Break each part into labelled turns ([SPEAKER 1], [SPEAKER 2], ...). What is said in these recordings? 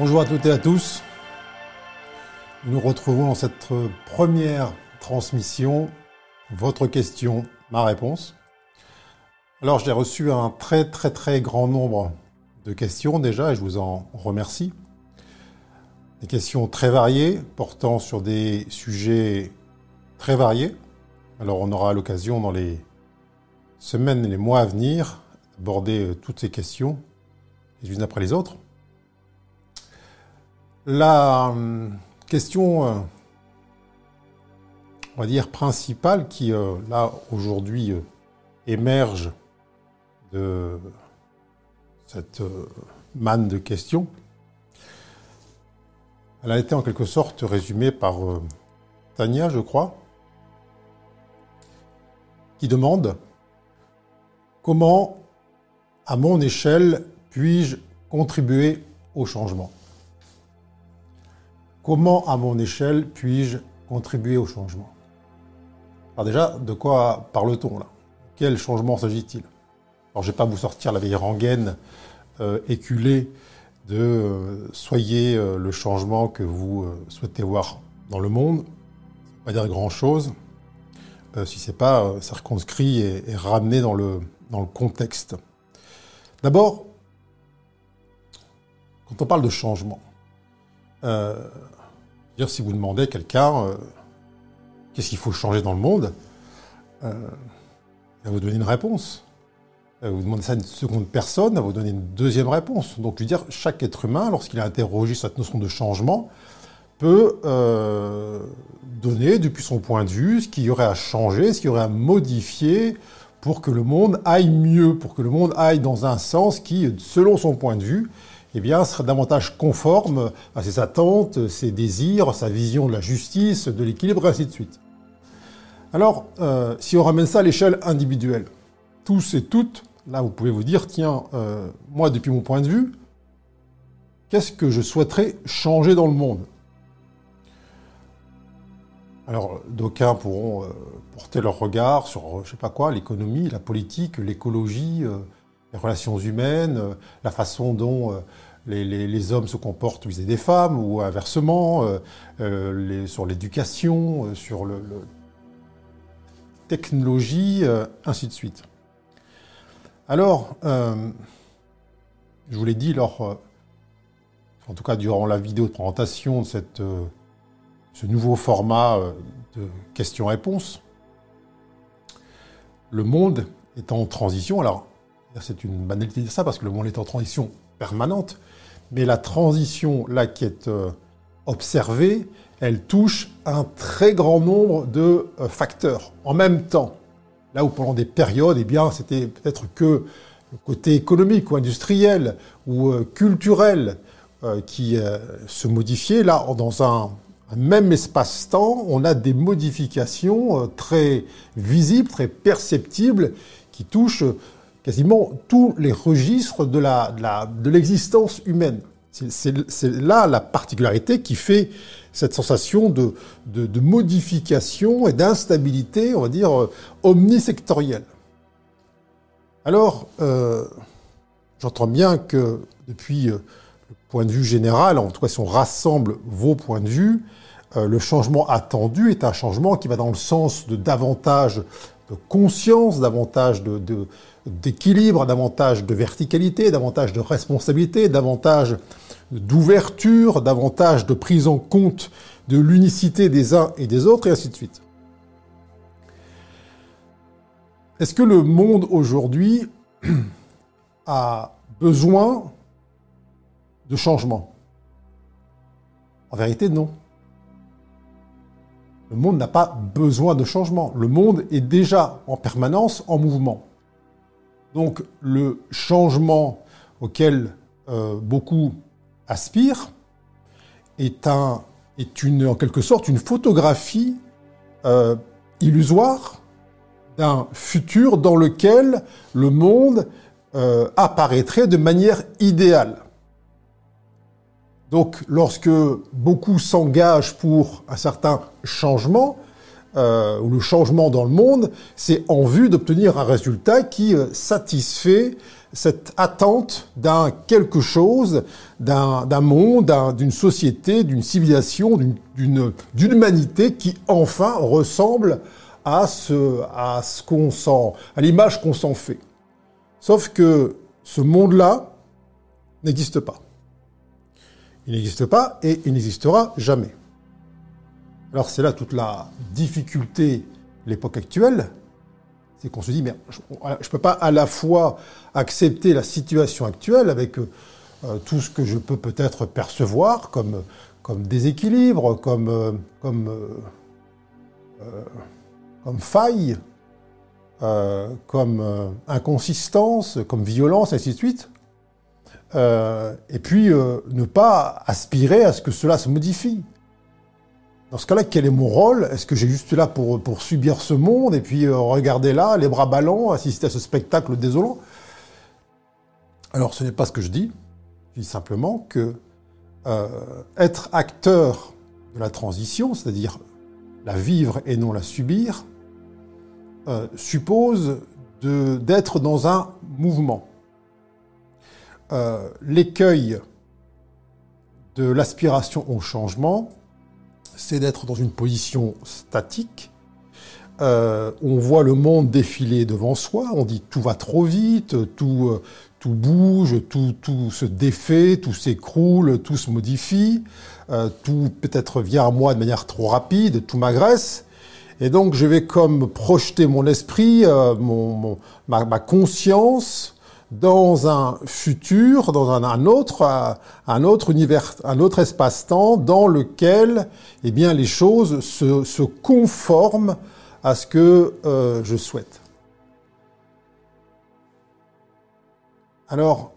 [SPEAKER 1] Bonjour à toutes et à tous. Nous retrouvons dans cette première transmission. Votre question, ma réponse. Alors j'ai reçu un très très très grand nombre de questions déjà et je vous en remercie. Des questions très variées portant sur des sujets très variés. Alors on aura l'occasion dans les semaines et les mois à venir d'aborder toutes ces questions les unes après les autres. La hum, question, euh, on principale qui, euh, là, aujourd'hui, euh, émerge de cette manne de questions, elle a été en quelque sorte résumée par Tania, je crois, qui demande comment, à mon échelle, puis-je contribuer au changement? Comment, à mon échelle, puis-je contribuer au changement? Alors déjà, de quoi parle-t-on là? Quel changement s'agit-il? Alors je ne vais pas vous sortir la vieille rengaine euh, éculée de euh, soyez euh, le changement que vous souhaitez voir dans le monde. Ça ne pas dire grand-chose si ce n'est pas circonscrit et, ramené dans le, contexte. D'abord, quand on parle de changement, si vous demandez à quelqu'un euh, qu'est-ce qu'il faut changer dans le monde, euh, il va vous donner une réponse. Vous demandez ça à une seconde personne, elle va vous donner une deuxième réponse. Donc, je veux dire, chaque être humain, lorsqu'il a interrogé cette notion de changement, peut euh, donner, depuis son point de vue, ce qu'il y aurait à changer, ce qu'il y aurait à modifier pour que le monde aille mieux, pour que le monde aille dans un sens qui, selon son point de vue, eh bien, serait davantage conforme à ses attentes, ses désirs, sa vision de la justice, de l'équilibre, et ainsi de suite. Alors, euh, si on ramène ça à l'échelle individuelle, tous et toutes, là, vous pouvez vous dire, tiens, euh, moi, depuis mon point de vue, qu'est-ce que je souhaiterais changer dans le monde? Alors, d'aucuns pourront euh, porter leur regard sur, je sais pas quoi, l'économie, la politique, l'écologie, les relations humaines, euh, la façon dont euh, les, hommes se comportent vis-à-vis des femmes, ou inversement, euh, sur l'éducation, sur le, technologie, ainsi de suite. Alors, je vous l'ai dit lors, en tout cas durant la vidéo de présentation de ce nouveau format de questions-réponses, le monde est en transition. Alors, c'est une banalité de ça parce que le monde est en transition permanente. Mais la transition là qui est euh, observée, elle touche un très grand nombre de euh, facteurs en même temps. Là où pendant des périodes, eh bien, c'était peut-être que le côté économique ou industriel ou euh, culturel qui se modifiait. Là, dans un même espace-temps, on a des modifications très visibles, très perceptibles, qui touchent quasiment tous les registres de l'existence humaine. C'est là la particularité qui fait cette sensation de, modification et d'instabilité, on va dire, euh, omnisectorielle. Alors, euh, j'entends bien que depuis euh, le point de vue général, en tout cas si on rassemble vos points de vue, le changement attendu est un changement qui va dans le sens de davantage conscience, davantage d'équilibre, davantage de verticalité, davantage de responsabilité, davantage d'ouverture, davantage de prise en compte de l'unicité des uns et des autres, et ainsi de suite. Est-ce que le monde aujourd'hui a besoin de changement? En vérité, non. Le monde n'a pas besoin de changement. Le monde est déjà en permanence en mouvement. Donc le changement auquel euh, beaucoup aspirent est, un, est une, en quelque sorte une photographie euh, illusoire d'un futur dans lequel le monde euh, apparaîtrait de manière idéale. Donc lorsque beaucoup s'engagent pour un certain changement, ou le changement dans le monde, c'est en vue d'obtenir un résultat qui satisfait cette attente d'un quelque chose, d'un monde, d'une société, d'une civilisation, d'une humanité qui enfin ressemble à ce, à ce qu'on sent, à l'image qu'on s'en fait. Sauf que ce monde-là n'existe pas. Il n'existe pas et il n'existera jamais. Alors c'est là toute la difficulté de l'époque actuelle, c'est qu'on se dit, mais je ne peux pas à la fois accepter la situation actuelle avec euh, tout ce que je peux peut-être percevoir comme, déséquilibre, comme, euh, euh, faille, comme inconsistance, comme violence, ainsi de suite. Et puis ne pas aspirer à ce que cela se modifie. Dans ce cas-là, quel est mon rôle? Est-ce que j'ai juste là pour, pour subir ce monde et puis regarder là, les bras ballants, assister à ce spectacle désolant? Alors ce n'est pas ce que je dis. Je dis simplement que être acteur de la transition, c'est-à-dire la vivre et non la subir, euh, suppose d'être dans un mouvement. Euh, l'écueil de l'aspiration au changement, c'est d'être dans une position statique. Euh, on voit le monde défiler devant soi, on dit tout va trop vite, tout, tout bouge, tout, tout se défait, tout s'écroule, tout se modifie, tout peut-être vient à moi de manière trop rapide, tout m'agresse. Et donc je vais comme projeter mon esprit, euh, mon, ma, conscience dans un futur, dans un, autre, euh, un autre univers, un autre espace-temps dans lequel, eh bien, les choses se, conforment à ce que euh, je souhaite. Alors,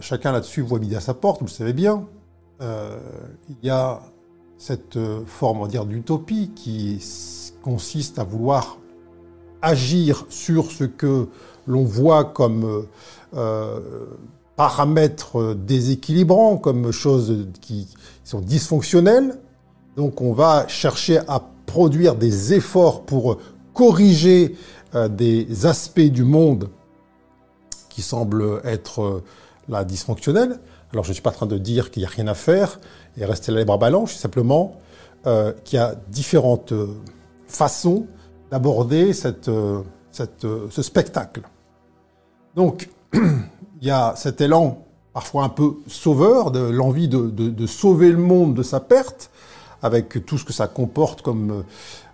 [SPEAKER 1] chacun là-dessus voit midi à sa porte, vous le savez bien. il y a cette forme, on va dire, d'utopie qui consiste à vouloir agir sur ce que l'on voit comme euh, euh, paramètres déséquilibrants, comme choses qui sont dysfonctionnelles. Donc on va chercher à produire des efforts pour corriger euh, des aspects du monde qui semblent être là dysfonctionnels. Alors je ne suis pas en train de dire qu'il n'y a rien à faire et rester là les bras ballants, je suis simplement qu'il y a différentes façon d'aborder cette, euh, euh, ce spectacle. Donc, il y a cet élan parfois un peu sauveur, de l'envie de, sauver le monde de sa perte, avec tout ce que ça comporte comme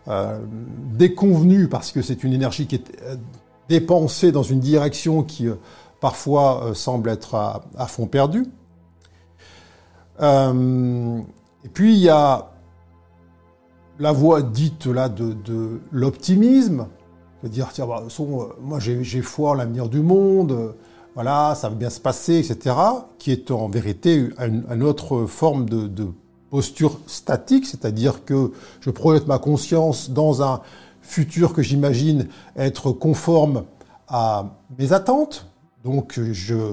[SPEAKER 1] euh, déconvenu, parce que c'est une énergie qui est euh, dépensée dans une direction qui parfois semble être à, fond perdu. et puis il y a la voie dite là de, l'optimisme, de dire bah, euh, moi j'ai foi en l'avenir du monde, euh, voilà, ça va bien se passer, etc., qui est en vérité une, autre forme de, posture statique, c'est-à-dire que je projette ma conscience dans un futur que j'imagine être conforme à mes attentes. Donc je,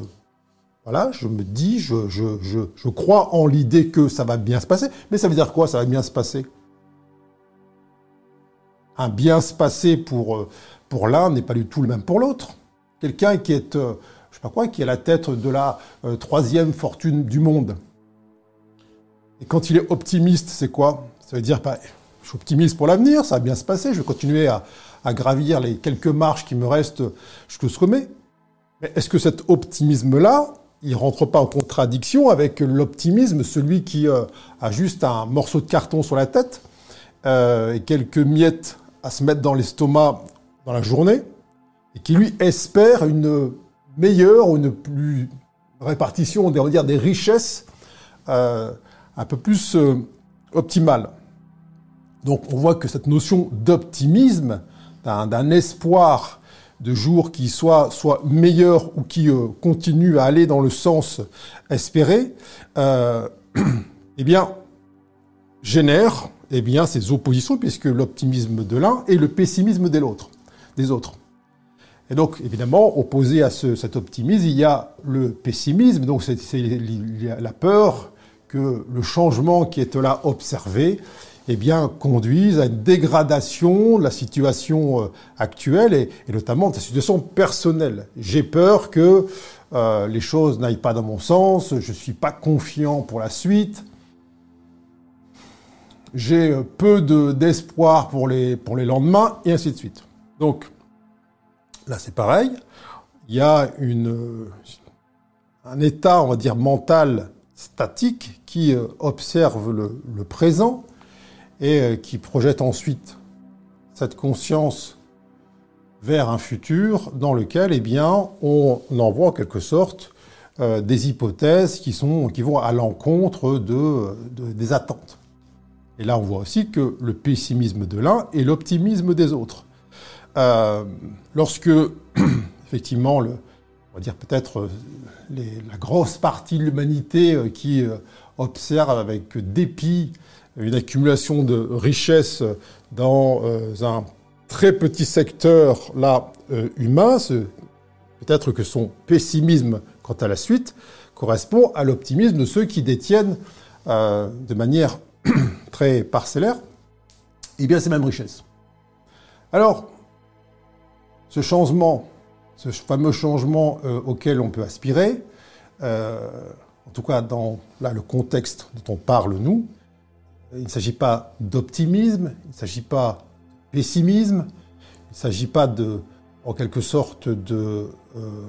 [SPEAKER 1] voilà, je me dis, je, je crois en l'idée que ça va bien se passer. Mais ça veut dire quoi, ça va bien se passer? Un bien se passer pour, euh, pour l'un n'est pas du tout le même pour l'autre. Quelqu'un qui est, euh, quoi, qui est la tête de la euh, troisième fortune du monde. Et quand il est optimiste, c'est quoi? Ça veut dire, bah, je suis optimiste pour l'avenir, ça va bien se passer, je vais continuer à, gravir les quelques marches qui me restent jusqu'au sommet. Mais est-ce que cet optimisme-là, il rentre pas en contradiction avec l'optimisme, celui qui a juste un morceau de carton sur la tête euh, et quelques miettes à se mettre dans l'estomac dans la journée et qui lui espère une meilleure ou une plus répartition, on des richesses euh, un peu plus euh, optimale. Donc on voit que cette notion d'optimisme, d'un espoir de jours qui soit, soit meilleur ou qui euh, continue à aller dans le sens espéré, eh bien, génère eh bien, ces oppositions, puisque l'optimisme de l'un et le pessimisme de l'autre, des autres. Et donc, évidemment, opposé à ce, cet optimisme, il y a le pessimisme, donc c'est la peur que le changement qui est là observé, eh bien, conduisent à une dégradation de la situation euh, actuelle et, notamment de la situation personnelle. J'ai peur que euh, les choses n'aillent pas dans mon sens, je ne suis pas confiant pour la suite, j'ai euh, peu d'espoir pour, les, pour les lendemains, et ainsi de suite. Donc, là c'est pareil, il y a un état, on va dire, mental statique qui observe le, présent et euh, qui projette ensuite cette conscience vers un futur dans lequel, eh bien, on envoie en quelque sorte euh, des hypothèses qui, sont, qui vont à l'encontre de, des attentes. Et là, on voit aussi que le pessimisme de l'un et l'optimisme des autres. Euh, lorsque, effectivement, on va dire peut-être la grosse partie de l'humanité qui observe avec dépit une accumulation de richesses dans euh, un très petit secteur là euh, humain, peut-être que son pessimisme quant à la suite correspond à l'optimisme de ceux qui détiennent euh, de manière très parcellaire eh bien ces mêmes richesses. Alors, ce changement, ce fameux changement auquel on peut aspirer, en tout cas dans là, le contexte dont on parle nous, il ne s'agit pas d'optimisme, il ne s'agit pas de pessimisme, il ne s'agit pas de, en quelque sorte, de, euh,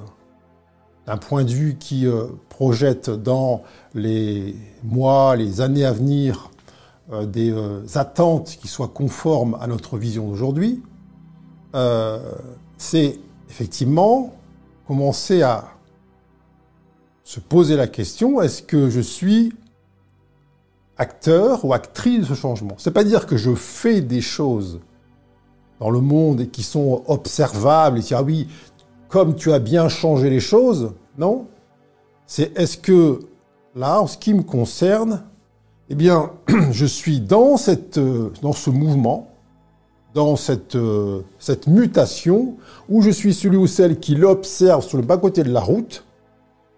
[SPEAKER 1] d'un point de vue qui euh, projette dans les mois, les années à venir euh, des attentes qui soient conformes à notre vision d'aujourd'hui. C'est effectivement commencer à se poser la question, est-ce que je suis acteur ou actrice de ce changement? C'est pas dire que je fais des choses dans le monde et qui sont observables et dire ah oui, comme tu as bien changé les choses, non. C'est est-ce que là, en ce qui me concerne, eh bien, je suis dans cette, dans ce mouvement, dans cette, cette mutation où je suis celui ou celle qui l'observe sur le bas côté de la route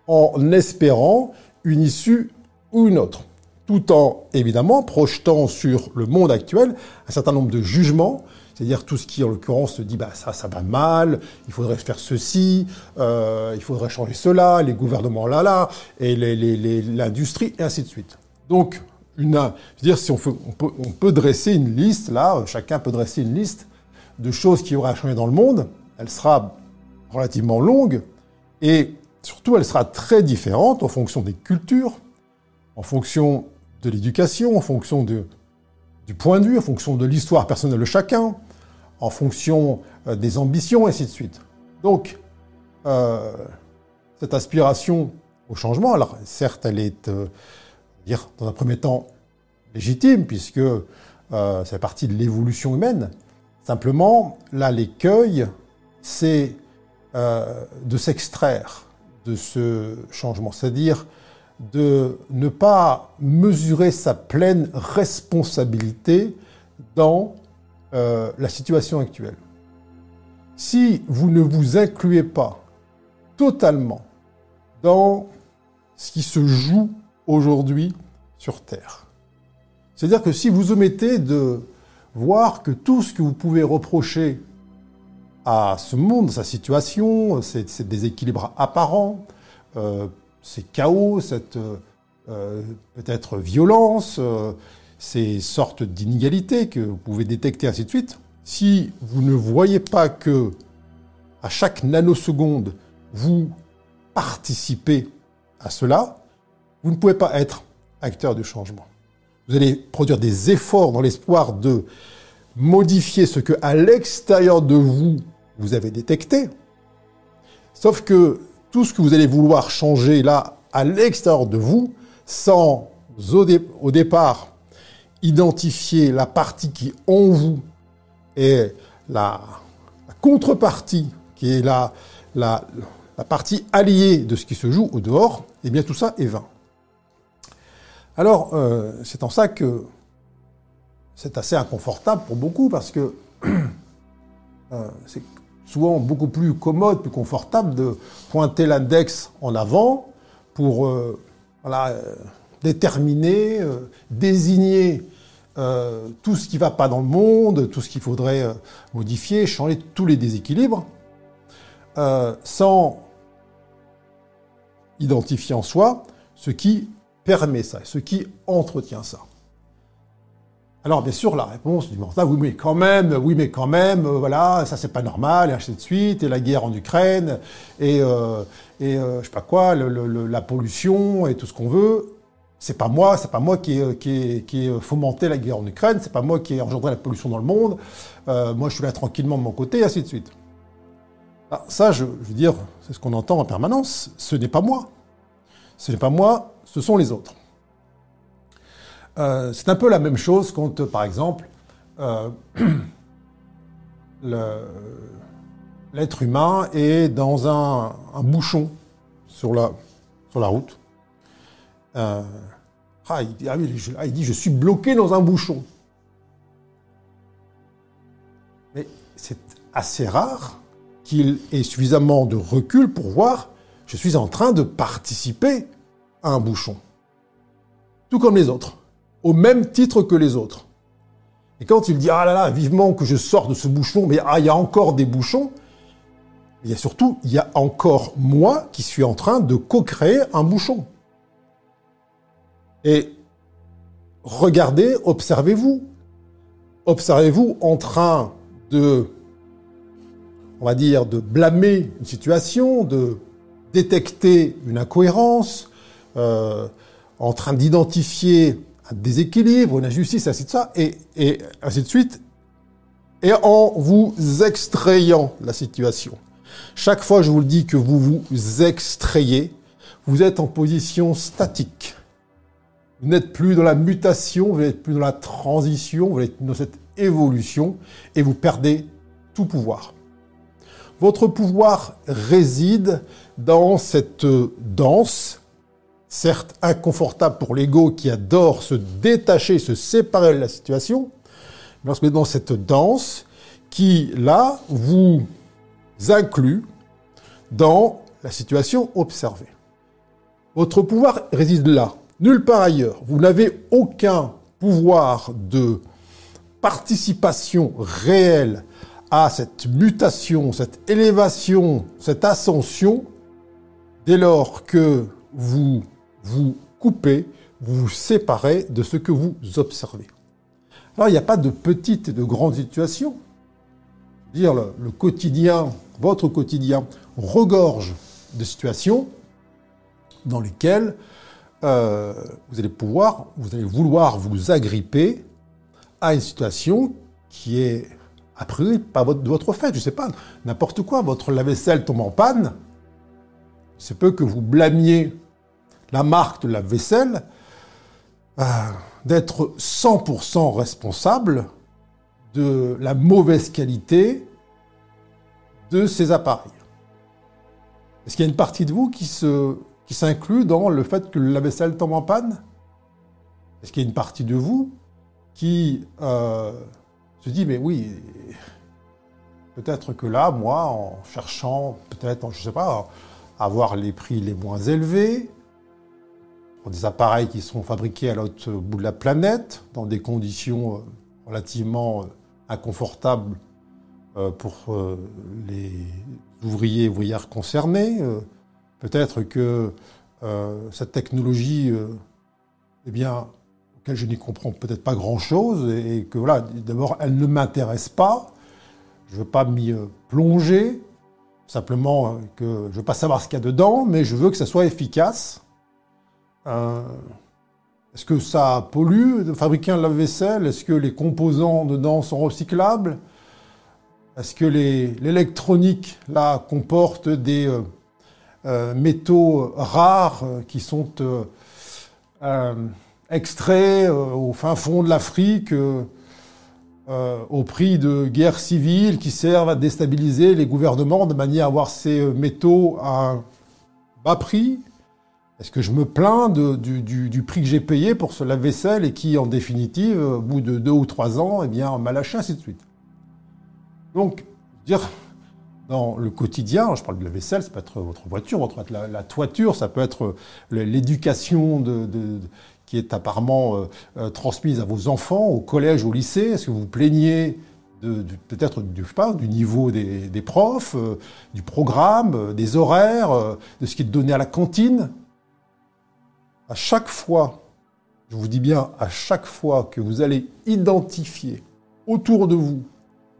[SPEAKER 1] en espérant une issue ou une autre tout en évidemment projetant sur le monde actuel un certain nombre de jugements, c'est-à-dire tout ce qui en l'occurrence se dit bah ça ça va mal, il faudrait faire ceci, euh, il faudrait changer cela, les gouvernements là là et l'industrie et ainsi de suite. Donc une, je dire si on, peut, on peut dresser une liste là, chacun peut dresser une liste de choses qui auraient à changer dans le monde, elle sera relativement longue et surtout elle sera très différente en fonction des cultures, en fonction de l'éducation, en fonction de, du point de vue, en fonction de l'histoire personnelle de chacun, en fonction euh, des ambitions, et ainsi de suite. Donc, euh, cette aspiration au changement, alors certes, elle est, euh, dire, dans un premier temps, légitime, puisque euh, c'est partie de l'évolution humaine. Simplement, là, l'écueil, c'est de s'extraire de ce changement, c'est-à-dire de ne pas mesurer sa pleine responsabilité dans euh, la situation actuelle. Si vous ne vous incluez pas totalement dans ce qui se joue aujourd'hui sur Terre, c'est-à-dire que si vous omettez de voir que tout ce que vous pouvez reprocher à ce monde, sa situation, ces, déséquilibres apparents, euh, ces chaos, cette euh, peut-être violence, euh, ces sortes d'inégalités que vous pouvez détecter, ainsi de suite, si vous ne voyez pas que à chaque nanoseconde, vous participez à cela, vous ne pouvez pas être acteur du changement. Vous allez produire des efforts dans l'espoir de modifier ce que à l'extérieur de vous vous avez détecté. Sauf que tout ce que vous allez vouloir changer là à l'extérieur de vous, sans au, départ identifier la partie qui en vous et la, contrepartie qui est la, la, partie alliée de ce qui se joue au dehors, eh bien tout ça est vain. Alors, euh, c'est en ça que c'est assez inconfortable pour beaucoup parce que euh, c'est souvent beaucoup plus commode, plus confortable de pointer l'index en avant pour euh, déterminer, désigner tout ce qui ne va pas dans le monde, tout ce qu'il faudrait modifier, changer tous les déséquilibres, sans identifier en soi ce qui permet ça, ce qui entretient ça. Alors bien sûr, la réponse du mental, oui mais quand même, oui mais quand même, voilà, ça c'est pas normal, et ainsi de suite, et la guerre en Ukraine, et, et je sais pas quoi, la pollution, et tout ce qu'on veut c'est pas moi, c'est pas moi qui ai, qui, fomenté la guerre en Ukraine, c'est pas moi qui ai engendré la pollution dans le monde. Euh, moi, je suis là tranquillement de mon côté, et ainsi de suite. Ah, ça, je, veux dire, c'est ce qu'on entend en permanence. Ce n'est pas moi. Ce n'est pas moi, ce sont les autres. Euh, c'est un peu la même chose quand, par exemple, euh, l'être humain est dans un, bouchon sur la, sur la route. Ah, ah, il, dit, je suis bloqué dans un bouchon. Mais c'est assez rare qu'il ait suffisamment de recul pour voir, je suis en train de participer un bouchon. Tout comme les autres. Au même titre que les autres. Et quand il dit, ah là là, vivement que je sors de ce bouchon, mais ah, il y a encore des bouchons, il y a surtout, il y a encore moi qui suis en train de co-créer un bouchon. Et regardez, observez-vous. Observez-vous en train de, on va dire, de blâmer une situation, de détecter une incohérence, euh, en train d'identifier un déséquilibre, une injustice, ainsi de ça, et, ainsi de suite, et en vous extrayant la situation. Chaque fois, je vous le dis que vous vous extrayez, vous êtes en position statique. Vous n'êtes plus dans la mutation, vous n'êtes plus dans la transition, vous êtes dans cette évolution et vous perdez tout pouvoir. Votre pouvoir réside dans cette danse, certes inconfortable pour l'ego qui adore se détacher, se séparer de la situation, mais lorsque vous êtes dans cette danse qui, là, vous inclut dans la situation observée. Votre pouvoir réside là, Nulle part ailleurs. Vous n'avez aucun pouvoir de participation réelle à cette mutation, cette élévation, cette ascension, dès lors que vous vous coupez, vous vous séparez de ce que vous observez. Alors il n'y a pas de petites et de grandes situations. Dire le, quotidien, votre quotidien, regorge de situations dans lesquelles euh, vous allez pouvoir, vous allez vouloir vous agripper à une situation qui est a priori pas votre, de votre fait, je ne sais pas, n'importe quoi, votre lave-vaisselle tombe en panne, c'est peu que vous blâmiez la marque de lave-vaisselle euh, d'être 100% responsable de la mauvaise qualité de ces appareils. Est-ce qu'il y a une partie de vous qui s'inclut dans le fait que la vaisselle tombe en panne? Est-ce qu'il y a une partie de vous qui euh, se dit, mais oui, peut-être que là, moi, en cherchant peut-être, je ne sais pas, avoir les prix les moins élevés, des appareils qui sont fabriqués à l'autre bout de la planète, dans des conditions euh, relativement euh, inconfortables pour les ouvriers et ouvrières concernés, Peut-être que euh, cette technologie, euh, eh bien, auquel je n'y comprends peut-être pas grand-chose, et, que voilà, d'abord, elle ne m'intéresse pas. Je ne veux pas m'y euh, plonger. Simplement que je ne veux pas savoir ce qu'il y a dedans, mais je veux que ça soit efficace. Est-ce que ça pollue de fabriquer un lave-vaisselle? Est-ce que les composants dedans sont recyclables? Est-ce que l'électronique, là, comporte des euh, métaux rares euh, qui sont euh, extraits au fin fond de l'Afrique au prix de guerres civiles qui servent à déstabiliser les gouvernements de manière à avoir ces métaux à bas prix? Est-ce que je me plains du, prix que j'ai payé pour ce lave-vaisselle et qui, en définitive, au bout de deux ou trois ans, eh bien, m'a lâché, ainsi de suite. Donc, dire, dans le quotidien, je parle de la vaisselle, ça peut être votre voiture, votre, la, toiture, ça peut être l'éducation de, qui est apparemment transmise à vos enfants au collège, au lycée. Est-ce que vous plaignez peut-être du, niveau des profs, du programme, des horaires, de ce qui est donné à la cantine? À chaque fois, je vous dis bien, à chaque fois que vous allez identifier autour de vous,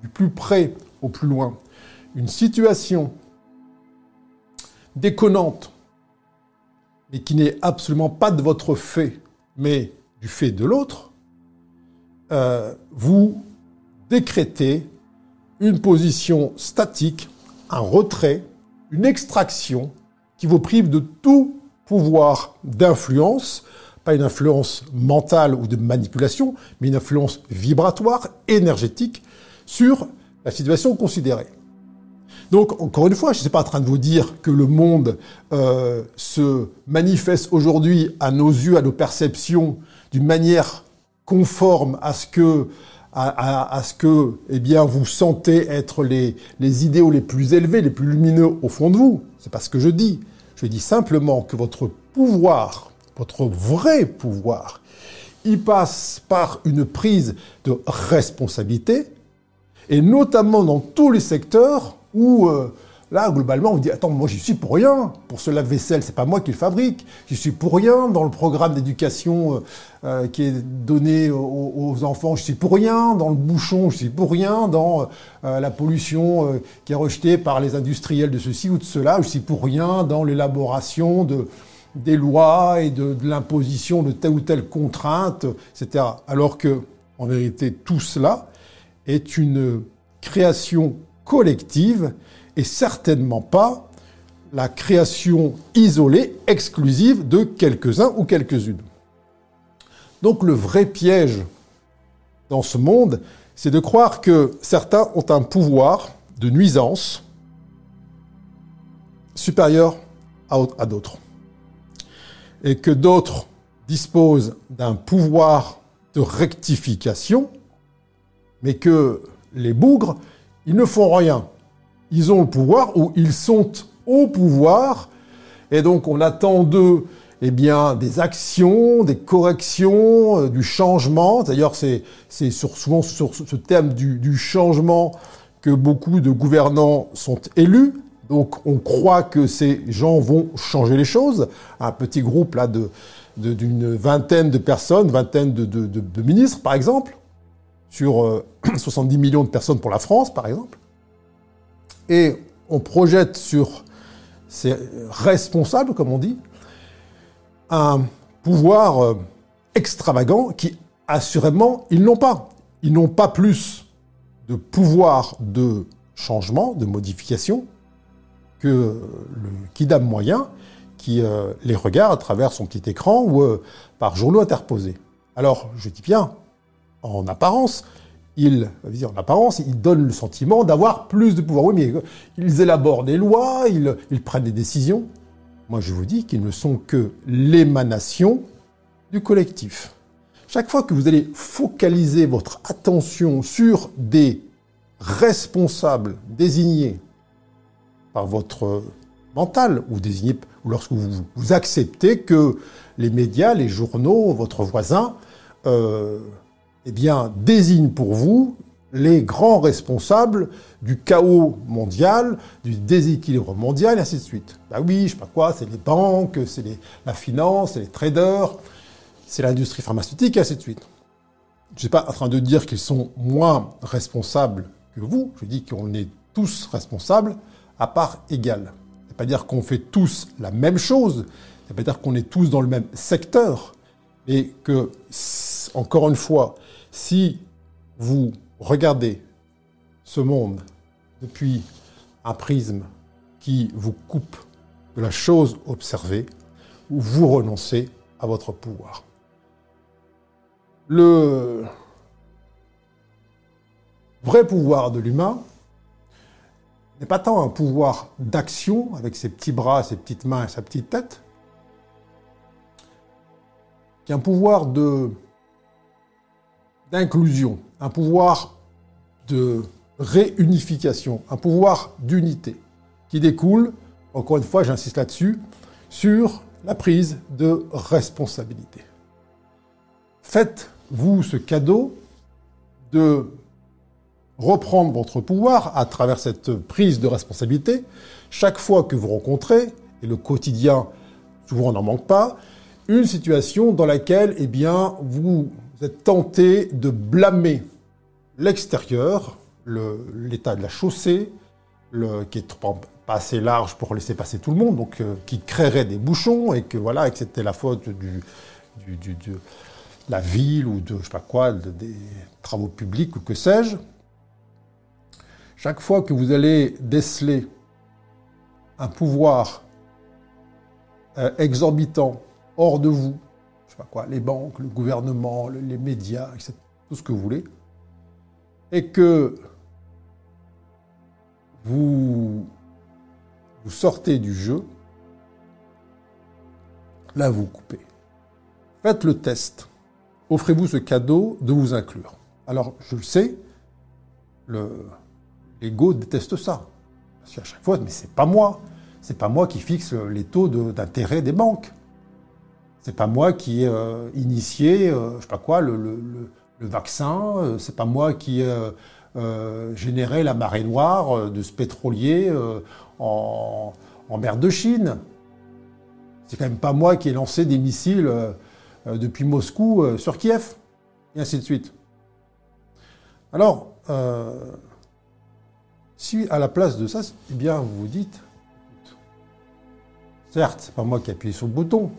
[SPEAKER 1] du plus près au plus loin, une situation déconnante, mais qui n'est absolument pas de votre fait, mais du fait de l'autre, euh, vous décrétez une position statique, un retrait, une extraction qui vous prive de tout pouvoir d'influence, pas une influence mentale ou de manipulation, mais une influence vibratoire, énergétique, sur la situation considérée. Donc, encore une fois, je ne suis pas en train de vous dire que le monde euh, se manifeste aujourd'hui à nos yeux, à nos perceptions, d'une manière conforme à ce que, à, ce que eh bien, vous sentez être les, les idéaux les plus élevés, les plus lumineux au fond de vous. C'est pas ce que je dis. Je dis simplement que votre pouvoir, votre vrai pouvoir, il passe par une prise de responsabilité, et notamment dans tous les secteurs où euh, là, globalement, on dit attends, moi j'y suis pour rien. Pour ce lave-vaisselle, c'est pas moi qui le fabrique. J'y suis pour rien dans le programme d'éducation euh, euh, qui est donné aux, enfants. Je suis pour rien dans le bouchon. Je suis pour rien dans la pollution qui est rejetée par les industriels de ceci ou de cela. Je suis pour rien dans l'élaboration de des lois et de, de l'imposition de telle ou telle contrainte, etc. Alors que, en vérité, tout cela est une création collective et certainement pas la création isolée, exclusive de quelques-uns ou quelques-unes. Donc le vrai piège dans ce monde, c'est de croire que certains ont un pouvoir de nuisance supérieur à d'autres. Et que d'autres disposent d'un pouvoir de rectification, mais que les bougres ils ne font rien. Ils ont le pouvoir ou ils sont au pouvoir. Et donc on attend d'eux eh bien, des actions, des corrections, euh, du changement. D'ailleurs, c'est souvent sur ce thème du, changement que beaucoup de gouvernants sont élus. Donc on croit que ces gens vont changer les choses. Un petit groupe là de d'une vingtaine de personnes, vingtaine de, de ministres par exemple, sur 70 euh, millions de personnes pour la France, par exemple, et on projette sur ces responsables, comme on dit, un pouvoir euh, extravagant qui, assurément, ils n'ont pas. Ils n'ont pas plus de pouvoir de changement, de modification, que le kidam moyen qui euh, les regarde à travers son petit écran ou par journaux interposés. Alors, je dis bien, en apparence, ils, en apparence, ils donnent le sentiment d'avoir plus de pouvoir. Oui, mais ils élaborent des lois, ils, ils prennent des décisions. Moi, je vous dis qu'ils ne sont que l'émanation du collectif. Chaque fois que vous allez focaliser votre attention sur des responsables désignés par votre mental ou désignés ou lorsque vous, vous acceptez que les médias, les journaux, votre voisin euh, eh bien, désigne pour vous les grands responsables du chaos mondial, du déséquilibre mondial, et ainsi de suite. Bah oui, je sais pas quoi, c'est les banques, c'est la finance, c'est les traders, c'est l'industrie pharmaceutique, et ainsi de suite. Je ne suis pas en train de dire qu'ils sont moins responsables que vous, je dis qu'on est tous responsables à part égale. Ça veut pas dire qu'on fait tous la même chose, ça veut pas dire qu'on est tous dans le même secteur, et que, encore une fois, si vous regardez ce monde depuis un prisme qui vous coupe de la chose observée, vous renoncez à votre pouvoir. Le vrai pouvoir de l'humain n'est pas tant un pouvoir d'action avec ses petits bras, ses petites mains et sa petite tête, qu'un pouvoir de d'inclusion, un pouvoir de réunification, un pouvoir d'unité, qui découle, encore une fois, j'insiste là-dessus, sur la prise de responsabilité. faites-vous ce cadeau de reprendre votre pouvoir à travers cette prise de responsabilité chaque fois que vous rencontrez, et le quotidien, souvent n'en manque pas, une situation dans laquelle eh bien, vous tenté de blâmer l'extérieur, l'état de la chaussée, qui est pas assez large pour laisser passer tout le monde, donc euh, qui créerait des bouchons, et que voilà, c'était la faute de la ville ou de je sais pas quoi, des travaux publics ou que sais-je. Chaque fois que vous allez déceler un pouvoir euh, exorbitant hors de vous, sais pas quoi, les banques, le gouvernement, les médias, etc., tout ce que vous voulez, et que vous, sortez du jeu, là vous coupez. Faites le test. Offrez-vous ce cadeau de vous inclure. Alors, je le sais, l'ego déteste ça. Parce qu'à chaque fois, mais c'est pas moi. C'est pas moi qui fixe les taux d'intérêt des banques. C'est pas moi qui ai euh, initié, euh, je sais pas quoi, le, vaccin. Euh, c'est pas moi qui ai généré la marée noire de ce pétrolier en, mer de Chine. C'est quand même pas moi qui ai lancé des missiles depuis Moscou sur Kiev, et ainsi de suite. Alors, si à la place de ça, eh bien, vous vous dites, certes, c'est pas moi qui ai appuyé sur le bouton.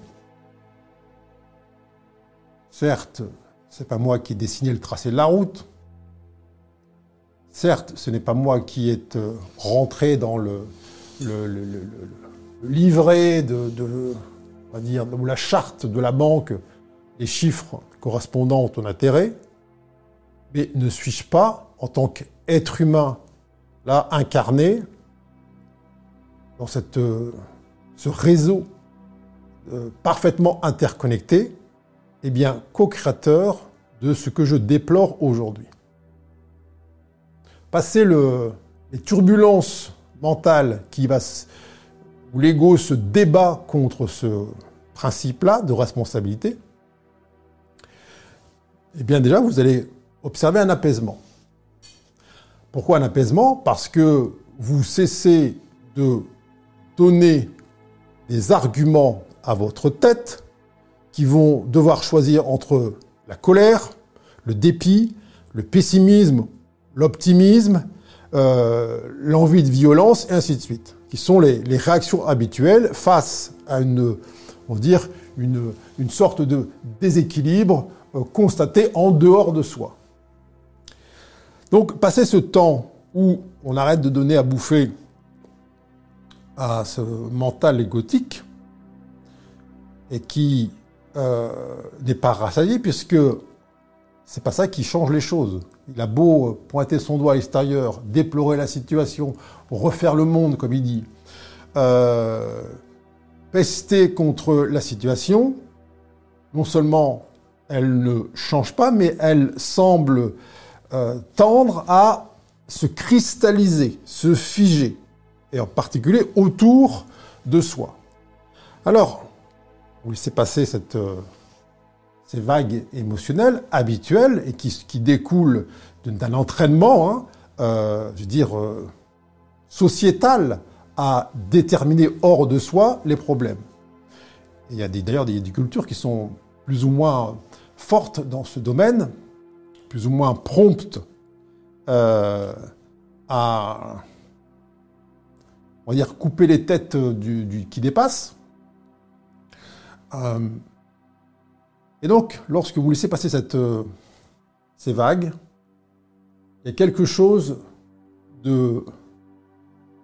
[SPEAKER 1] Certes, c'est pas moi qui ai dessiné le tracé de la route. Certes, ce n'est pas moi qui est euh, rentré dans le, livret de, la charte de la banque, les chiffres correspondant au ton intérêt. Mais ne suis-je pas, en tant qu'être humain là, incarné dans euh, ce réseau euh, parfaitement interconnecté, eh bien, co-créateur de ce que je déplore aujourd'hui. Passer le, les turbulences mentales qui va, où l'ego se débat contre ce principe-là de responsabilité, eh bien déjà, vous allez observer un apaisement. Pourquoi un apaisement? Parce que vous cessez de donner des arguments à votre tête qui vont devoir choisir entre la colère, le dépit, le pessimisme, l'optimisme, euh, l'envie de violence, et ainsi de suite, qui sont les, réactions habituelles face à une, on dire, une, une sorte de déséquilibre euh, constaté en dehors de soi. Donc, passer ce temps où on arrête de donner à bouffer à ce mental égotique et qui euh, n'est pas rassasié puisque c'est pas ça qui change les choses. Il a beau pointer son doigt à l'extérieur, déplorer la situation, refaire le monde, comme il dit, euh, pester contre la situation, non seulement elle ne change pas, mais elle semble euh, tendre à se cristalliser, se figer, et en particulier autour de soi. Alors, vous laissez passer cette, euh, ces vagues émotionnelles habituelles et qui, qui découlent d'un entraînement, hein, euh, je veux dire, sociétal à déterminer hors de soi les problèmes. il y a d'ailleurs des, des cultures qui sont plus ou moins fortes dans ce domaine plus ou moins prompte euh, à, on va dire, couper les têtes du, qui dépasse. Euh, et donc, lorsque vous laissez passer cette, euh, ces vagues, il y a quelque chose de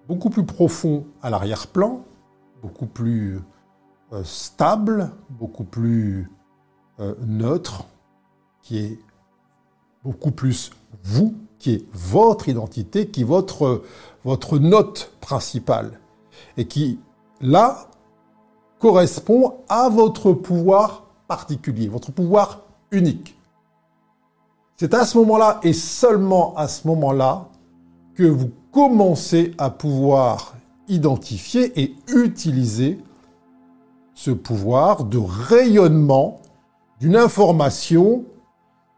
[SPEAKER 1] beaucoup plus profond à l'arrière-plan, beaucoup plus stable, beaucoup plus neutre, qui est beaucoup plus vous, qui est votre identité, qui est votre, votre note principale, et qui, là, correspond à votre pouvoir particulier, votre pouvoir unique. C'est à ce moment-là, et seulement à ce moment-là, que vous commencez à pouvoir identifier et utiliser ce pouvoir de rayonnement d'une information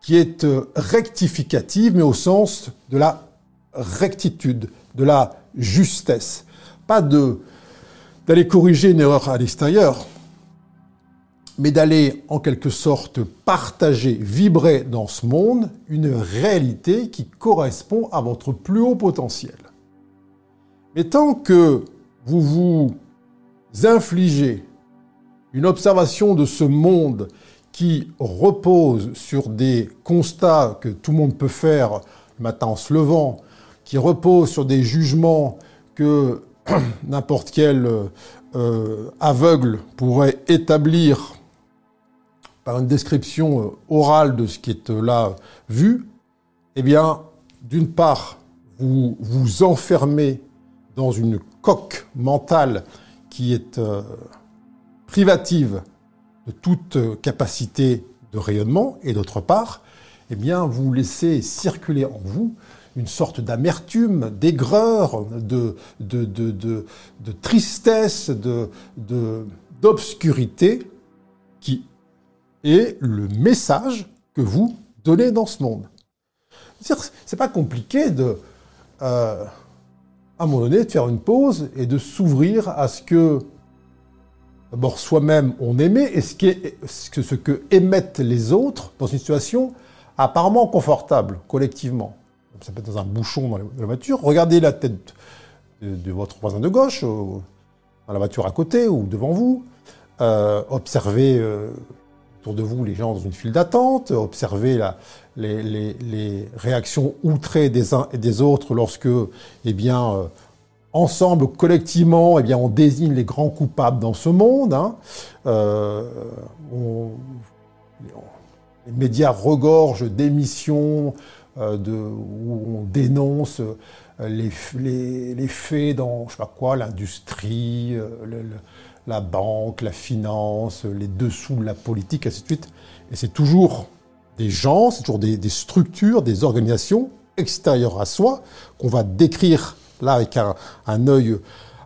[SPEAKER 1] qui est euh, rectificative, mais au sens de la rectitude, de la justesse. Pas de d'aller corriger une erreur à l'extérieur, mais d'aller en quelque sorte partager, vibrer dans ce monde une réalité qui correspond à votre plus haut potentiel. Mais tant que vous vous infligez une observation de ce monde qui repose sur des constats que tout le monde peut faire le matin en se levant, qui repose sur des jugements que n'importe quel euh, aveugle pourrait établir par une description euh, orale de ce qui est euh, là vu, eh bien, d'une part, vous vous enfermez dans une coque mentale qui est privative de toute capacité de rayonnement, et d'autre part, eh bien, vous laissez circuler en vous une sorte d'amertume, d'aigreur, de, tristesse, d'obscurité, qui est le message que vous donnez dans ce monde. C'est pas compliqué de, euh, à un moment donné, de faire une pause et de s'ouvrir à ce que, d'abord, soi-même on aimait et ce, qui ce que émettent les autres dans une situation apparemment confortable, collectivement ça peut être dans un bouchon dans la voiture, regardez la tête de, votre voisin de gauche, dans la voiture à côté ou devant vous, euh, observez euh, autour de vous les gens dans une file d'attente, observez les, réactions outrées des uns et des autres lorsque, eh bien, euh, ensemble, collectivement, eh bien, on désigne les grands coupables dans ce monde. Hein. les médias regorgent d'émissions de, où on dénonce euh, les, faits dans, je sais pas quoi, l'industrie, euh, la banque, la finance, les dessous de la politique, ainsi de suite. Et c'est toujours des gens, c'est toujours des, structures, des organisations extérieures à soi qu'on va décrire là avec un œil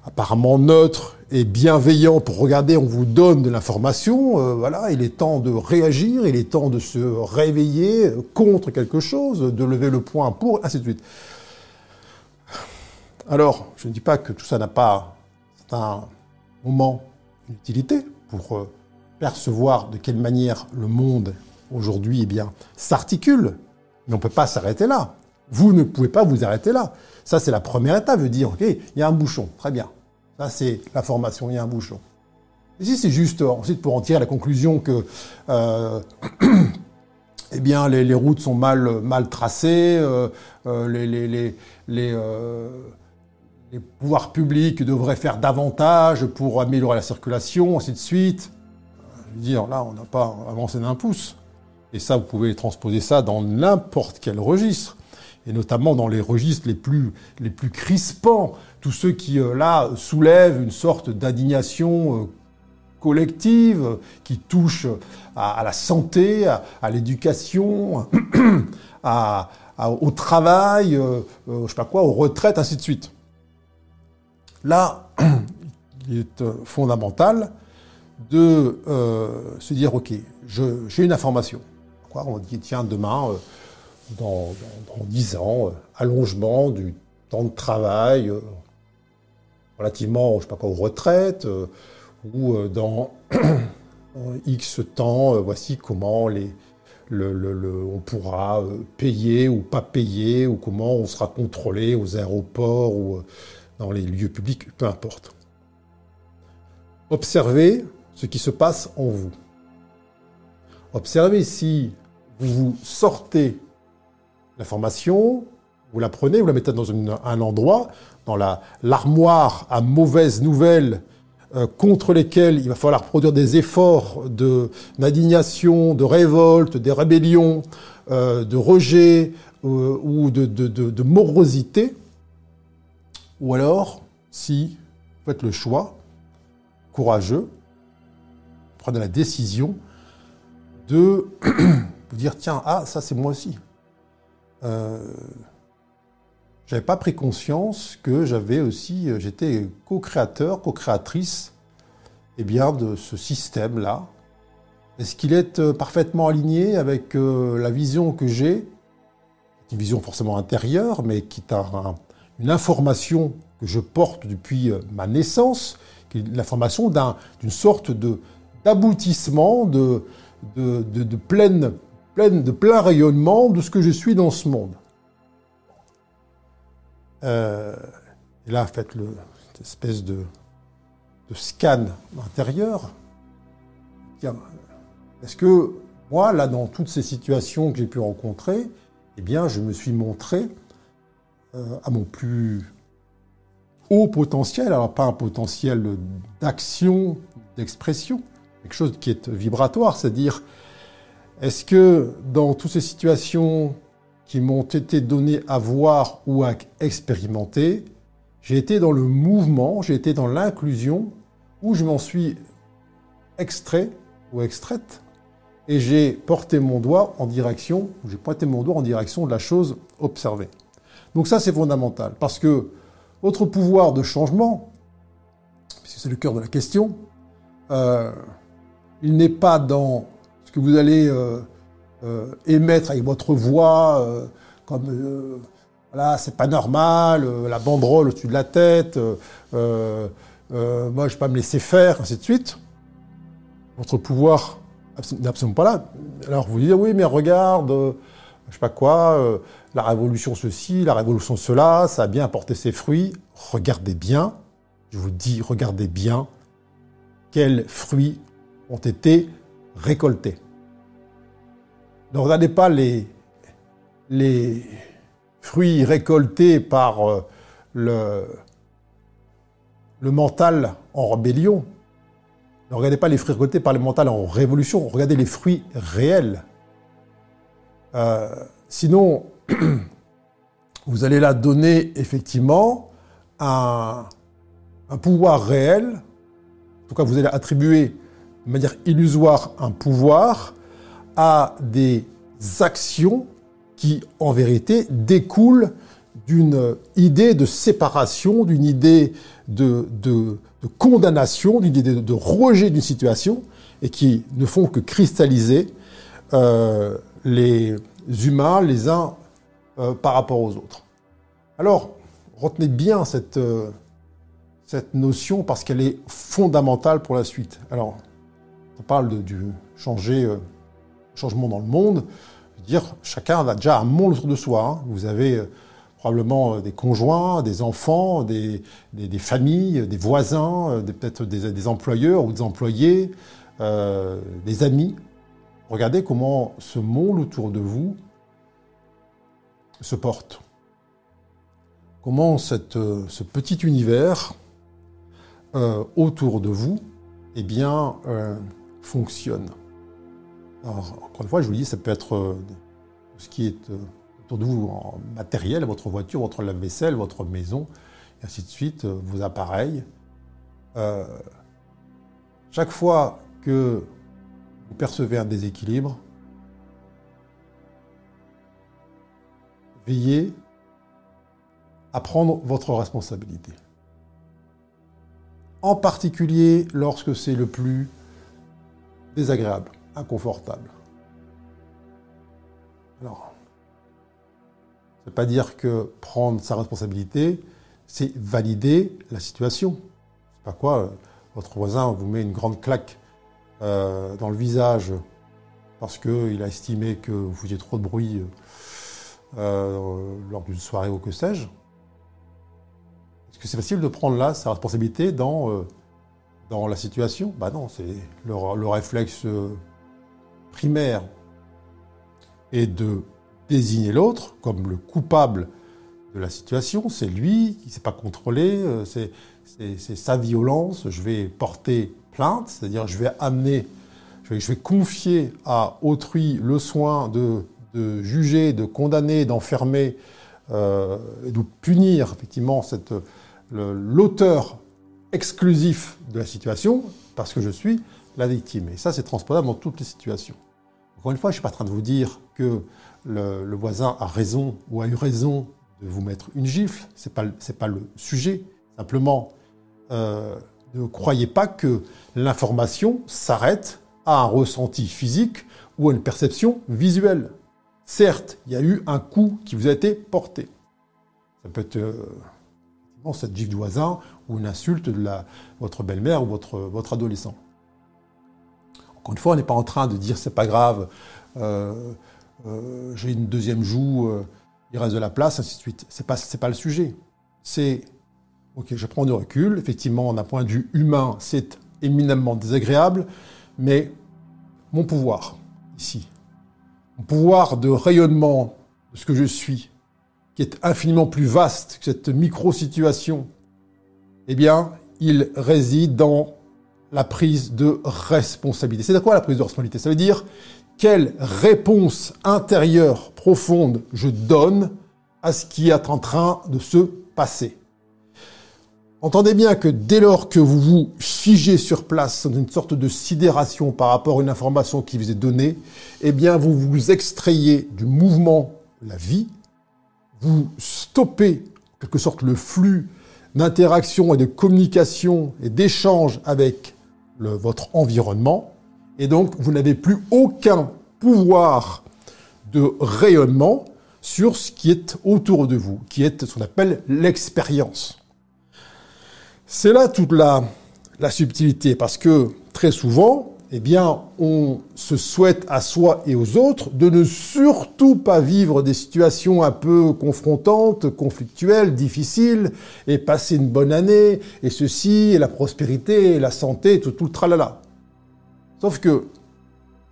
[SPEAKER 1] apparemment neutre et bienveillant pour regarder, on vous donne de l'information, euh, voilà, il est temps de réagir, il est temps de se réveiller contre quelque chose, de lever le poing pour, ainsi de suite. Alors, je ne dis pas que tout ça n'a pas un moment, une utilité pour euh, percevoir de quelle manière le monde aujourd'hui eh s'articule, mais on ne peut pas s'arrêter là. Vous ne pouvez pas vous arrêter là. Ça, c'est la première étape, veut dire, OK, il y a un bouchon, très bien. Ça, c'est la formation, il y a un bouchon. Ici, c'est juste ensuite pour en tirer la conclusion que euh, eh bien, les, routes sont mal, mal tracées, euh, euh, les, les, les, pouvoirs publics devraient faire davantage pour améliorer la circulation, ainsi de suite. Je veux dire, là, on n'a pas avancé d'un pouce. Et ça, vous pouvez transposer ça dans n'importe quel registre, et notamment dans les registres les plus, les plus crispants tous ceux qui, euh, là, soulèvent une sorte d'indignation euh, collective qui touche à, la santé, à, l'éducation, au travail, euh, je sais pas quoi, aux retraites, ainsi de suite. Là, il est fondamental de se dire, OK, j'ai une information. On dit, tiens, demain, dans, dix 10 ans, allongement du temps de travail, relativement, je sais pas quoi, aux retraites, euh, ou euh, dans X temps, euh, voici comment on pourra payer ou pas payer, ou comment on sera contrôlé aux aéroports ou dans les lieux publics, peu importe. Observez ce qui se passe en vous. Observez si vous sortez l'information, vous la prenez, vous la mettez dans un endroit dans l'armoire à mauvaises nouvelles euh, contre lesquelles il va falloir produire des efforts d'indignation, de, révolte, des rébellions, euh, de rejet euh, ou de, de, morosité, ou alors, si vous faites le choix courageux, prenez la décision de vous dire tiens, ah, ça c'est moi aussi j'avais pas pris conscience que j'avais aussi, euh, j'étais co-créateur, co-créatrice, eh bien, de ce système-là, Est-ce qu'il est euh, parfaitement aligné avec euh, la vision que j'ai? Une vision forcément intérieure, mais qui est une information que je porte depuis ma naissance, qui est l'information d'une sorte d'aboutissement, de, de, de, de, pleine, pleine, de plein rayonnement de ce que je suis dans ce monde. Et là, faites le, cette espèce de, de scan intérieur. Est-ce que moi, là, dans toutes ces situations que j'ai pu rencontrer, eh bien, je me suis montré euh, à mon plus haut potentiel, alors pas un potentiel d'action, d'expression, quelque chose qui est vibratoire, c'est-à-dire, est-ce que dans toutes ces situations qui m'ont été données à voir ou à expérimenter, j'ai été dans le mouvement, j'ai été dans l'inclusion, où je m'en suis extrait ou extraite, et j'ai porté mon doigt en direction, j'ai pointé mon doigt en direction de la chose observée. Donc ça, c'est fondamental, parce que votre pouvoir de changement, puisque c'est le cœur de la question, euh, il n'est pas dans ce que vous allez euh, euh, émettre avec votre voix, comme voilà, c'est pas normal, la banderole au-dessus de la tête, moi je vais pas me laisser faire, ainsi de suite. Votre pouvoir n'est absolument pas là. Alors vous dites, oui, mais regarde, euh, je sais pas quoi, euh, la révolution ceci, la révolution cela, ça a bien apporté ses fruits. Regardez bien, je vous dis, regardez bien quels fruits ont été récoltés. Ne regardez pas les, fruits récoltés par euh, le, le mental en rébellion, ne regardez pas les fruits récoltés par le mental en révolution, regardez les fruits réels. Euh, sinon, vous allez là donner effectivement un, un, pouvoir réel, en tout cas vous allez attribuer de manière illusoire un pouvoir à des actions qui en vérité découlent d'une idée de séparation, d'une idée de, condamnation, d'une idée de, rejet d'une situation, et qui ne font que cristalliser euh, les humains les uns euh, par rapport aux autres. Alors, retenez bien cette, euh, cette notion parce qu'elle est fondamentale pour la suite. Alors, on parle de, changer, changement dans le monde. Dire, chacun a déjà un monde autour de soi. Hein. Vous avez probablement euh, des conjoints, des enfants, des, familles, des voisins, euh, peut-être des, employeurs ou des employés, euh, des amis. Regardez comment ce monde autour de vous se porte. Comment cette, ce petit univers autour de vous eh bien, fonctionne. Encore une fois, je vous dis, ça peut être ce qui est autour de vous en matériel, votre voiture, votre lave-vaisselle, votre maison, et ainsi de suite, euh, vos appareils. Euh, chaque fois que vous percevez un déséquilibre, veillez à prendre votre responsabilité. En particulier lorsque c'est le plus désagréable, inconfortable. Alors, ne veut pas dire que prendre sa responsabilité, c'est valider la situation. C'est pas quoi, euh, votre voisin vous met une grande claque euh, dans le visage parce qu'il a estimé que vous faisiez trop de bruit euh, lors d'une soirée ou que sais-je. Est-ce que c'est facile de prendre là sa responsabilité dans, dans la situation? Bah non, c'est le réflexe primaire et de désigner l'autre comme le coupable de la situation. C'est lui qui ne s'est pas contrôlé, euh, c'est sa violence. Je vais porter plainte, c'est-à-dire je vais amener, je vais, confier à autrui le soin de, juger, de condamner, d'enfermer, euh, de punir effectivement l'auteur exclusif de la situation parce que je suis la victime. Et ça, c'est transposable dans toutes les situations. Encore une fois, je ne suis pas en train de vous dire que le, voisin a raison ou a eu raison de vous mettre une gifle, ce n'est pas, pas, le sujet. Simplement, euh, ne croyez pas que l'information s'arrête à un ressenti physique ou à une perception visuelle. Certes, il y a eu un coup qui vous a été porté. Ça peut être euh, cette gifle du voisin ou une insulte de la, votre belle-mère ou votre, votre adolescent. Encore une fois, on n'est pas en train de dire c'est pas grave, euh, euh, j'ai une deuxième joue, euh, il reste de la place, ainsi de suite. C'est pas, c'est pas le sujet. C'est, ok, je prends du recul. Effectivement, d'un point de vue humain, c'est éminemment désagréable, mais mon pouvoir ici, mon pouvoir de rayonnement de ce que je suis, qui est infiniment plus vaste que cette micro-situation, eh bien, il réside dans la prise de responsabilité. C'est quoi la prise de responsabilité? Ça veut dire quelle réponse intérieure profonde je donne à ce qui est en train de se passer. Entendez bien que dès lors que vous vous figez sur place dans une sorte de sidération par rapport à une information qui vous est donnée, eh bien vous vous extrayez du mouvement la vie vous stoppez en quelque sorte le flux d'interaction et de communication et d'échange avec votre environnement, et donc vous n'avez plus aucun pouvoir de rayonnement sur ce qui est autour de vous, qui est ce qu'on appelle l'expérience. C'est là toute la, subtilité, parce que très souvent, eh bien, on se souhaite à soi et aux autres de ne surtout pas vivre des situations un peu confrontantes, conflictuelles, difficiles, et passer une bonne année, et ceci, et la prospérité, et la santé, tout, tout le tralala. Sauf que,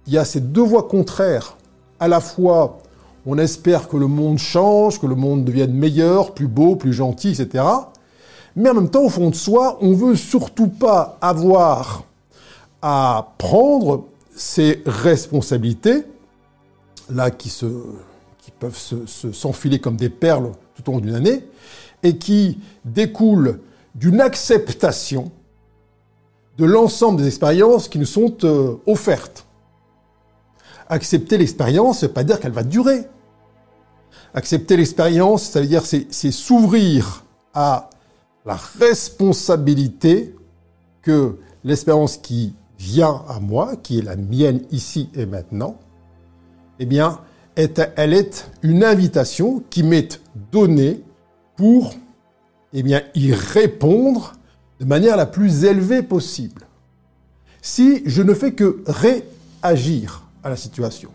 [SPEAKER 1] il y a ces deux voies contraires. À la fois, on espère que le monde change, que le monde devienne meilleur, plus beau, plus gentil, etc. Mais en même temps, au fond de soi, on veut surtout pas avoir à prendre ces responsabilités, là, qui, se, qui peuvent s'enfiler comme des perles tout au long d'une année, et qui découlent d'une acceptation de l'ensemble des expériences qui nous sont euh, offertes. Accepter l'expérience, ça pas dire qu'elle va durer. Accepter l'expérience, ça veut dire c'est s'ouvrir à la responsabilité que l'expérience qui vient à moi, qui est la mienne ici et maintenant, eh bien, elle est une invitation qui m'est donnée pour eh bien, y répondre de manière la plus élevée possible. Si je ne fais que réagir à la situation,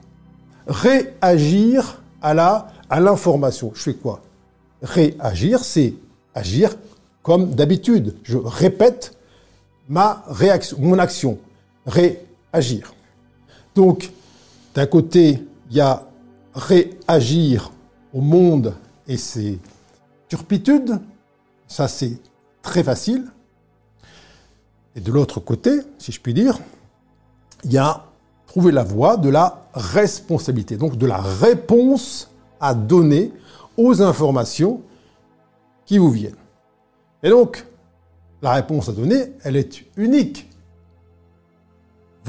[SPEAKER 1] réagir à la à l'information, je fais quoi? Réagir, c'est agir comme d'habitude. Je répète ma réaction, mon action réagir. Donc, d'un côté, il y a réagir au monde et ses turpitudes, ça c'est très facile. Et de l'autre côté, si je puis dire, il y a trouver la voie de la responsabilité, donc de la réponse à donner aux informations qui vous viennent. Et donc, la réponse à donner, elle est unique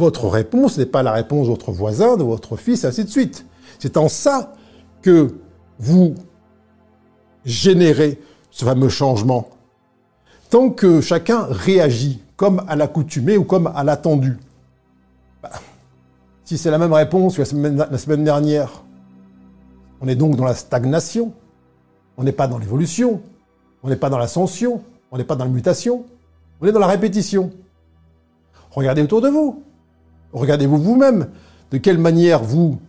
[SPEAKER 1] votre réponse n'est pas la réponse de votre voisin, de votre fils, ainsi de suite. C'est en ça que vous générez ce fameux changement. Tant que chacun réagit comme à l'accoutumée ou comme à l'attendu, bah, si c'est la même réponse que la semaine, la semaine dernière, on est donc dans la stagnation, on n'est pas dans l'évolution, on n'est pas dans l'ascension, on n'est pas dans la mutation, on est dans la répétition. Regardez autour de vous. Regardez-vous vous-même de quelle manière vous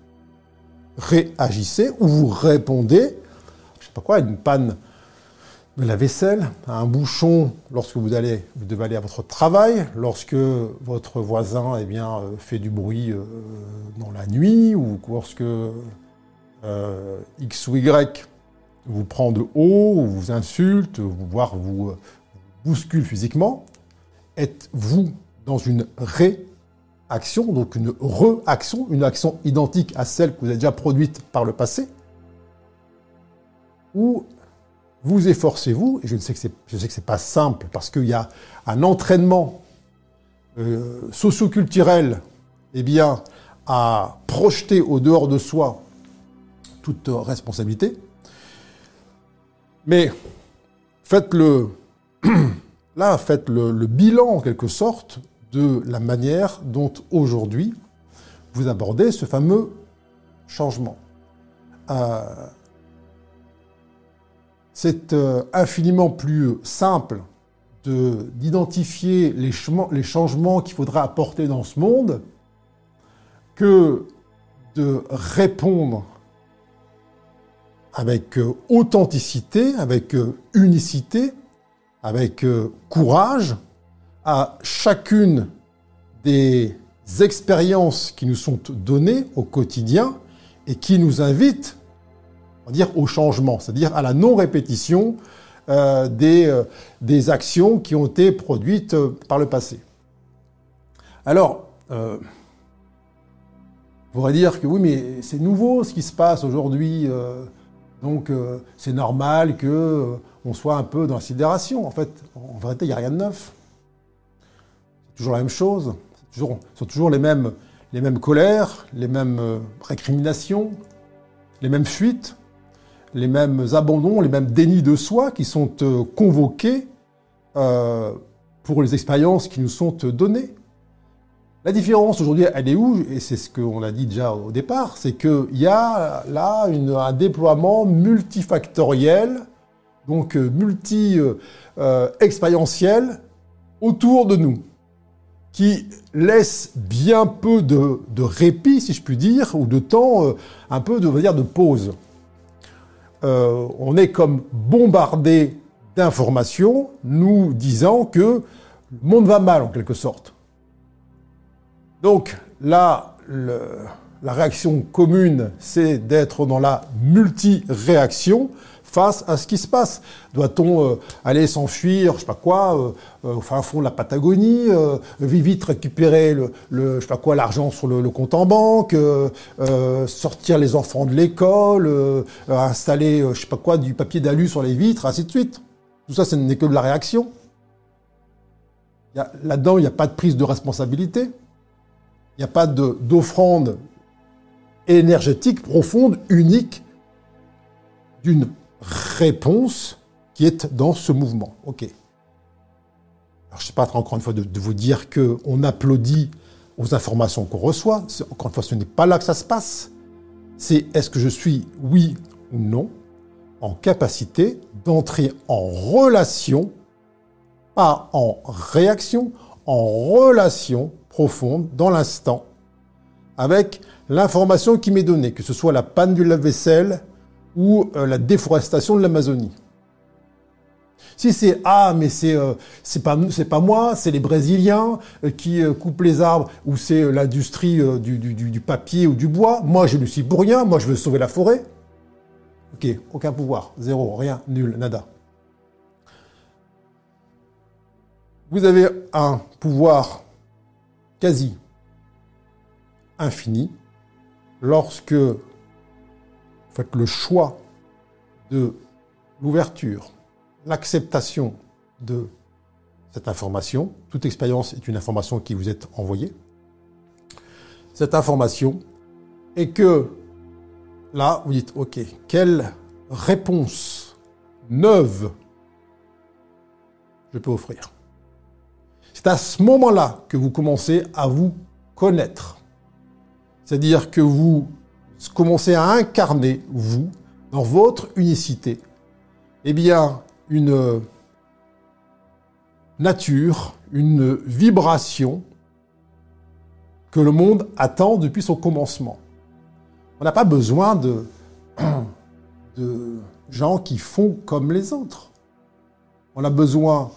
[SPEAKER 1] réagissez ou vous répondez, je sais à une panne de la vaisselle, à un bouchon lorsque vous, allez, vous devez aller à votre travail, lorsque votre voisin eh bien, euh, fait du bruit euh, dans la nuit, ou lorsque euh, X ou Y vous prend de haut, ou vous insulte, voire vous bouscule physiquement, êtes-vous dans une réaction action, donc une re-action, une action identique à celle que vous avez déjà produite par le passé, ou vous efforcez-vous, et je sais que que c'est pas simple parce qu'il y a un entraînement euh, socio-culturel, eh bien, à projeter au dehors de soi toute responsabilité. Mais faites le, là, faites le bilan en quelque sorte de la manière dont aujourd'hui vous abordez ce fameux changement. Euh, c'est euh, infiniment plus simple d'identifier les, changements qu'il faudra apporter dans ce monde que de répondre avec euh, authenticité, avec unicité, avec courage à chacune des expériences qui nous sont données au quotidien et qui nous invitent, on dire, au changement, c'est-à-dire à la non-répétition euh, des, euh, des, actions qui ont été produites euh, par le passé. Alors, on pourrait dire que oui, mais c'est nouveau ce qui se passe aujourd'hui, donc c'est normal que on soit un peu dans la sidération. En fait, en vérité, il n'y a rien de neuf. Toujours la même chose. Ce sont toujours les mêmes, les mêmes colères, les mêmes euh, récriminations, les mêmes fuites, les mêmes abandons, les mêmes dénis de soi qui sont euh, convoqués euh, pour les expériences qui nous sont données. La différence aujourd'hui, elle est où? Et c'est ce qu'on a dit déjà au départ, c'est qu'il y a là un déploiement multifactoriel, donc multi-expérientiel, autour de nous qui laisse bien peu de, répit, si je puis dire, ou de temps, euh, un peu de, pause. Euh, on est comme bombardé d'informations nous disant que le monde va mal en quelque sorte. Donc là, la réaction commune, c'est d'être dans la multi-réaction, face à ce qui se passe Doit-on euh, aller s'enfuir, je sais pas quoi, euh, euh, au fin fond de la Patagonie, vite récupérer l'argent sur le, compte en banque, sortir les enfants de l'école, installer, je sais pas quoi, du papier d'alu sur les vitres, ainsi de suite. Tout ça, ce n'est que de la réaction. Là-dedans, il n'y a pas de prise de responsabilité. Il n'y a pas d'offrande énergétique profonde, unique, d'une réponse qui est dans ce mouvement. OK. Alors, je ne sais pas encore une fois de, vous dire qu'on applaudit aux informations qu'on reçoit. Encore une fois, ce n'est pas là que ça se passe. C'est est-ce que je suis, oui ou non, en capacité d'entrer en relation, pas en réaction, en relation profonde dans l'instant avec l'information qui m'est donnée, que ce soit la panne du lave-vaisselle, ou euh, la déforestation de l'Amazonie. Si c'est ah mais c'est euh, c'est pas c'est pas moi, c'est les Brésiliens euh, qui coupent les arbres ou c'est l'industrie du, du, du, papier ou du bois. Moi je ne suis pour rien. Moi je veux sauver la forêt. Ok, aucun pouvoir, zéro, rien, nul, nada. Vous avez un pouvoir quasi infini lorsque faites le choix de l'ouverture, l'acceptation de cette information. Toute expérience est une information qui vous est envoyée. Cette information et que là, vous dites, OK, quelle réponse neuve je peux offrir? C'est à ce moment-là que vous commencez à vous connaître. C'est-à-dire que vous commencez à incarner, vous, dans votre unicité, eh bien, une nature, une vibration que le monde attend depuis son commencement. On n'a pas besoin de, de gens qui font comme les autres. On a besoin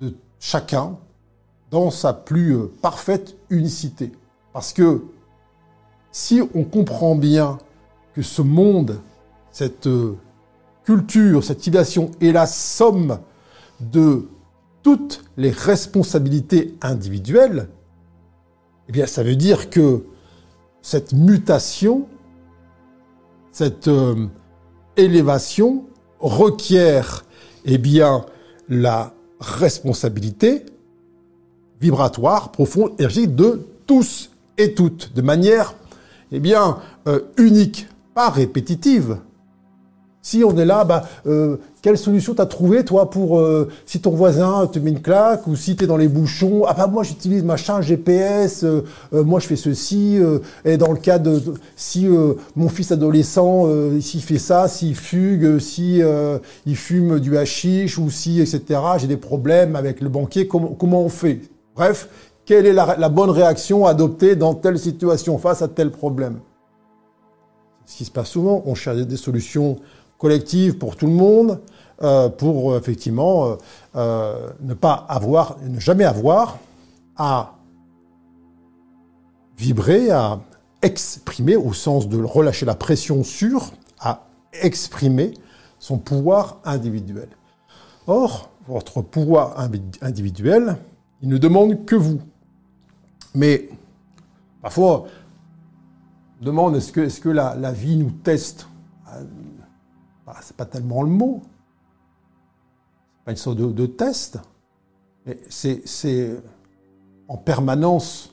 [SPEAKER 1] de chacun dans sa plus parfaite unicité. Parce que si on comprend bien que ce monde, cette euh, culture, cette civilisation est la somme de toutes les responsabilités individuelles, eh bien, ça veut dire que cette mutation, cette euh, élévation requiert, eh bien, la responsabilité vibratoire, profonde, énergique de tous et toutes, de manière eh bien, euh, unique, pas répétitive. Si on est là, bah, euh, quelle solution t'as trouvé toi pour euh, si ton voisin te met une claque ou si t'es dans les bouchons Ah bah moi j'utilise machin GPS, moi je fais ceci. et dans le cas de, si mon fils adolescent s'il fait ça, s'il fugue, si il fume du hashish ou si etc. J'ai des problèmes avec le banquier. comment on fait? Bref, quelle est la, bonne réaction à adopter dans telle situation face à tel problème? Ce qui se passe souvent, on cherche des solutions collectives pour tout le monde, euh, pour euh, effectivement euh, ne pas avoir, ne jamais avoir à vibrer, à exprimer, au sens de relâcher la pression sur, à exprimer son pouvoir individuel. Or, votre pouvoir individuel, il ne demande que vous. Mais parfois, on demande est-ce que, est que la, vie nous teste? Bah, C'est pas tellement le mot. C'est pas une sorte de, test. Mais c'est en permanence.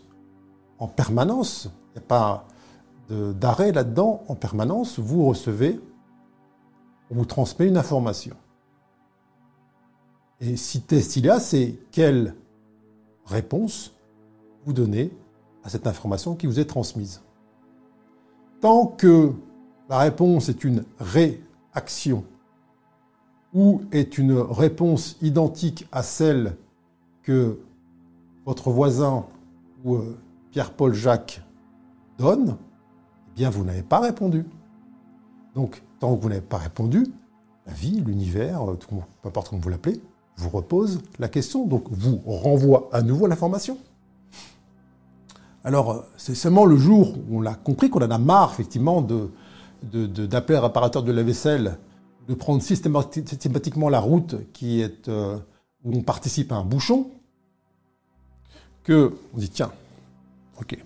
[SPEAKER 1] En permanence. Il n'y a pas d'arrêt là-dedans. En permanence, vous recevez, on vous transmet une information. Et si test il y a, c'est quelle réponse vous donnez à cette information qui vous est transmise. Tant que la réponse est une réaction ou est une réponse identique à celle que votre voisin ou euh, Pierre-Paul Jacques donne, eh bien vous n'avez pas répondu. Donc, tant que vous n'avez pas répondu, la vie, l'univers, euh, peu importe comment vous l'appelez, vous repose la question, donc vous renvoie à nouveau l'information. Alors, c'est seulement le jour où on l'a compris qu'on en a marre, effectivement, de, d'appeler un réparateur de la vaisselle, de prendre systématiquement la route qui est, euh, où on participe à un bouchon, que on dit, tiens, ok,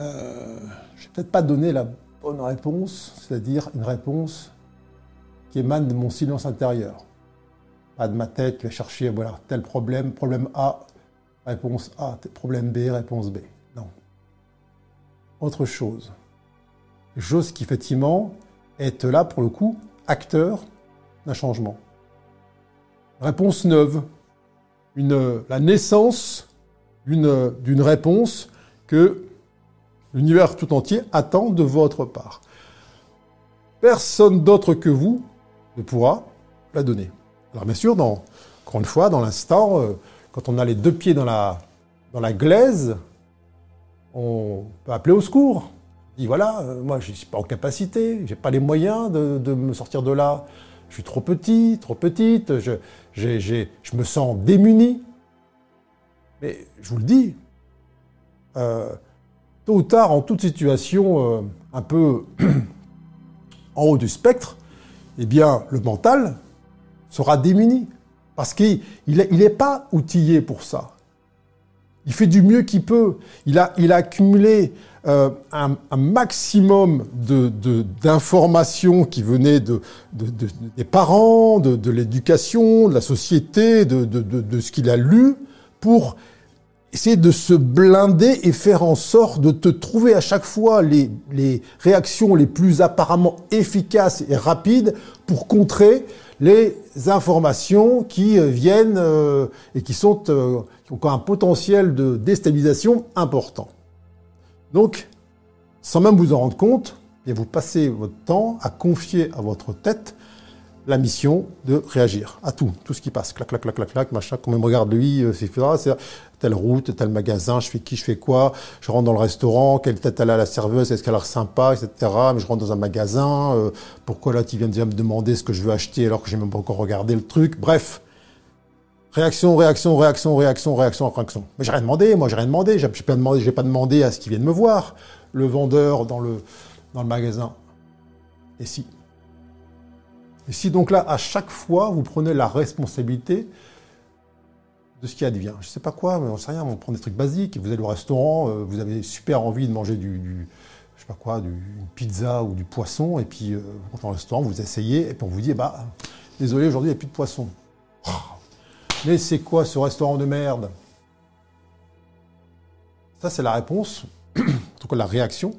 [SPEAKER 1] euh, je vais peut-être pas donner la bonne réponse, c'est-à-dire une réponse qui émane de mon silence intérieur. Pas de ma tête qui va chercher, voilà, tel problème, problème A, Réponse A, problème B, réponse B. Non. Autre chose. Chose qui, effectivement, est là, pour le coup, acteur d'un changement. Réponse neuve. La naissance d'une réponse que l'univers tout entier attend de votre part. Personne d'autre que vous ne pourra la donner. Alors bien sûr, dans, encore une dans l'instant, euh, quand on a les deux pieds dans la, glaise, on peut appeler au secours. On dit voilà, euh, moi je ne suis pas en capacité, je n'ai pas les moyens de, me sortir de là. Je suis trop petit, trop petite, je, je me sens démuni. Mais je vous le dis, euh, tôt ou tard, en toute situation euh, un peu en haut du spectre, eh bien, le mental sera démuni. Parce qu'il n'est pas outillé pour ça. Il fait du mieux qu'il peut. Il a, accumulé euh, un, maximum d'informations de, qui venaient de, des parents, de, l'éducation, de la société, de, ce qu'il a lu, pour essayer de se blinder et faire en sorte de te trouver à chaque fois les réactions les plus apparemment efficaces et rapides pour contrer les informations qui euh, viennent euh, et qui, sont, euh, ont un potentiel de déstabilisation important. Donc, sans même vous en rendre compte, et vous passez votre temps à confier à votre tête la mission de réagir à tout, tout ce qui passe, clac, clac, clac, clac, clac, machin, quand même regarde lui, c'est telle route, tel magasin, je fais qui, je fais quoi, je rentre dans le restaurant, quelle tête elle a la serveuse, est-ce qu'elle a l'air sympa, etc. Mais je rentre dans un magasin, euh, pourquoi là tu viens déjà me demander ce que je veux acheter alors que j'ai même pas encore regardé le truc, bref. Réaction, réaction, réaction, réaction, réaction, réaction. Mais j'ai rien demandé, moi j'ai rien demandé, j'ai pas demandé, j'ai pas demandé à ce qui vienne me voir, le vendeur dans le, dans le magasin. Et si? Et si donc là, à chaque fois, vous prenez la responsabilité ce qui advient. Je ne sais pas quoi, mais on sait rien, on prend des trucs basiques, vous allez au restaurant, euh, vous avez super envie de manger du, je sais pas quoi, du, pizza ou du poisson, et puis euh, vous rentrez au restaurant, vous essayez, et puis on vous dit, bah, désolé, aujourd'hui, il n'y a plus de poisson. Oh. mais c'est quoi ce restaurant de merde? Ça, c'est la réponse, en tout cas la réaction,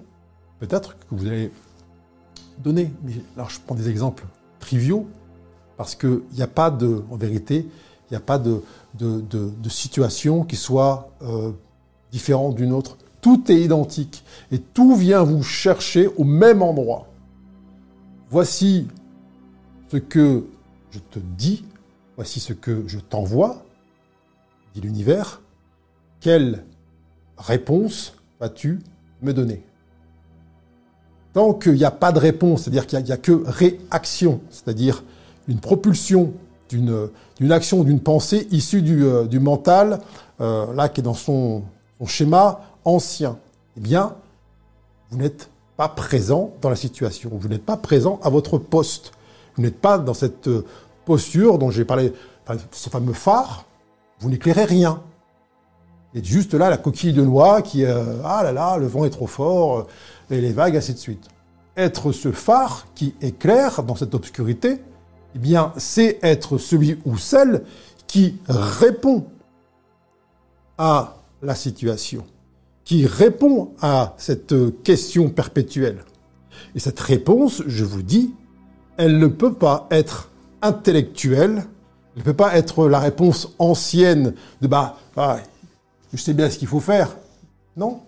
[SPEAKER 1] peut-être, que vous allez donner. Alors je prends des exemples triviaux, parce qu'il n'y a pas de, en vérité, il n'y a pas de, situation qui soit euh, différente d'une autre. Tout est identique et tout vient vous chercher au même endroit. Voici ce que je te dis, voici ce que je t'envoie, dit l'univers. Quelle réponse vas-tu me donner? Tant qu'il n'y a pas de réponse, c'est-à-dire qu'il n'y a, que réaction, c'est-à-dire une propulsion d'une action, d'une pensée issue du, euh, mental, euh, là qui est dans son, schéma ancien, eh bien, vous n'êtes pas présent dans la situation, vous n'êtes pas présent à votre poste, vous n'êtes pas dans cette euh, posture dont j'ai parlé, ce fameux phare, vous n'éclairez rien. Vous êtes juste là, la coquille de noix qui, ah là là, le vent est trop fort, et les vagues, ainsi de suite. Être ce phare qui éclaire dans cette obscurité, eh bien, c'est être celui ou celle qui répond à la situation, qui répond à cette question perpétuelle. Et cette réponse, je vous dis, elle ne peut pas être intellectuelle, elle ne peut pas être la réponse ancienne de bah, bah je sais bien ce qu'il faut faire. Non,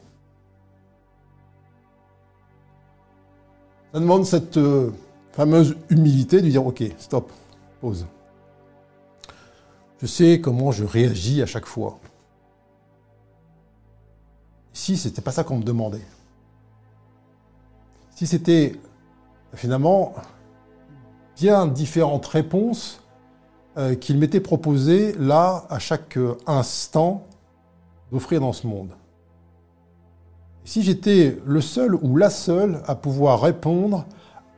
[SPEAKER 1] Ça demande cette euh, fameuse humilité de dire ok, stop, pause. Je sais comment je réagis à chaque fois. Si c'était pas ça qu'on me demandait. Si c'était finalement bien différentes réponses euh, qu'il m'était proposé là à chaque euh, instant d'offrir dans ce monde si j'étais le seul ou la seule à pouvoir répondre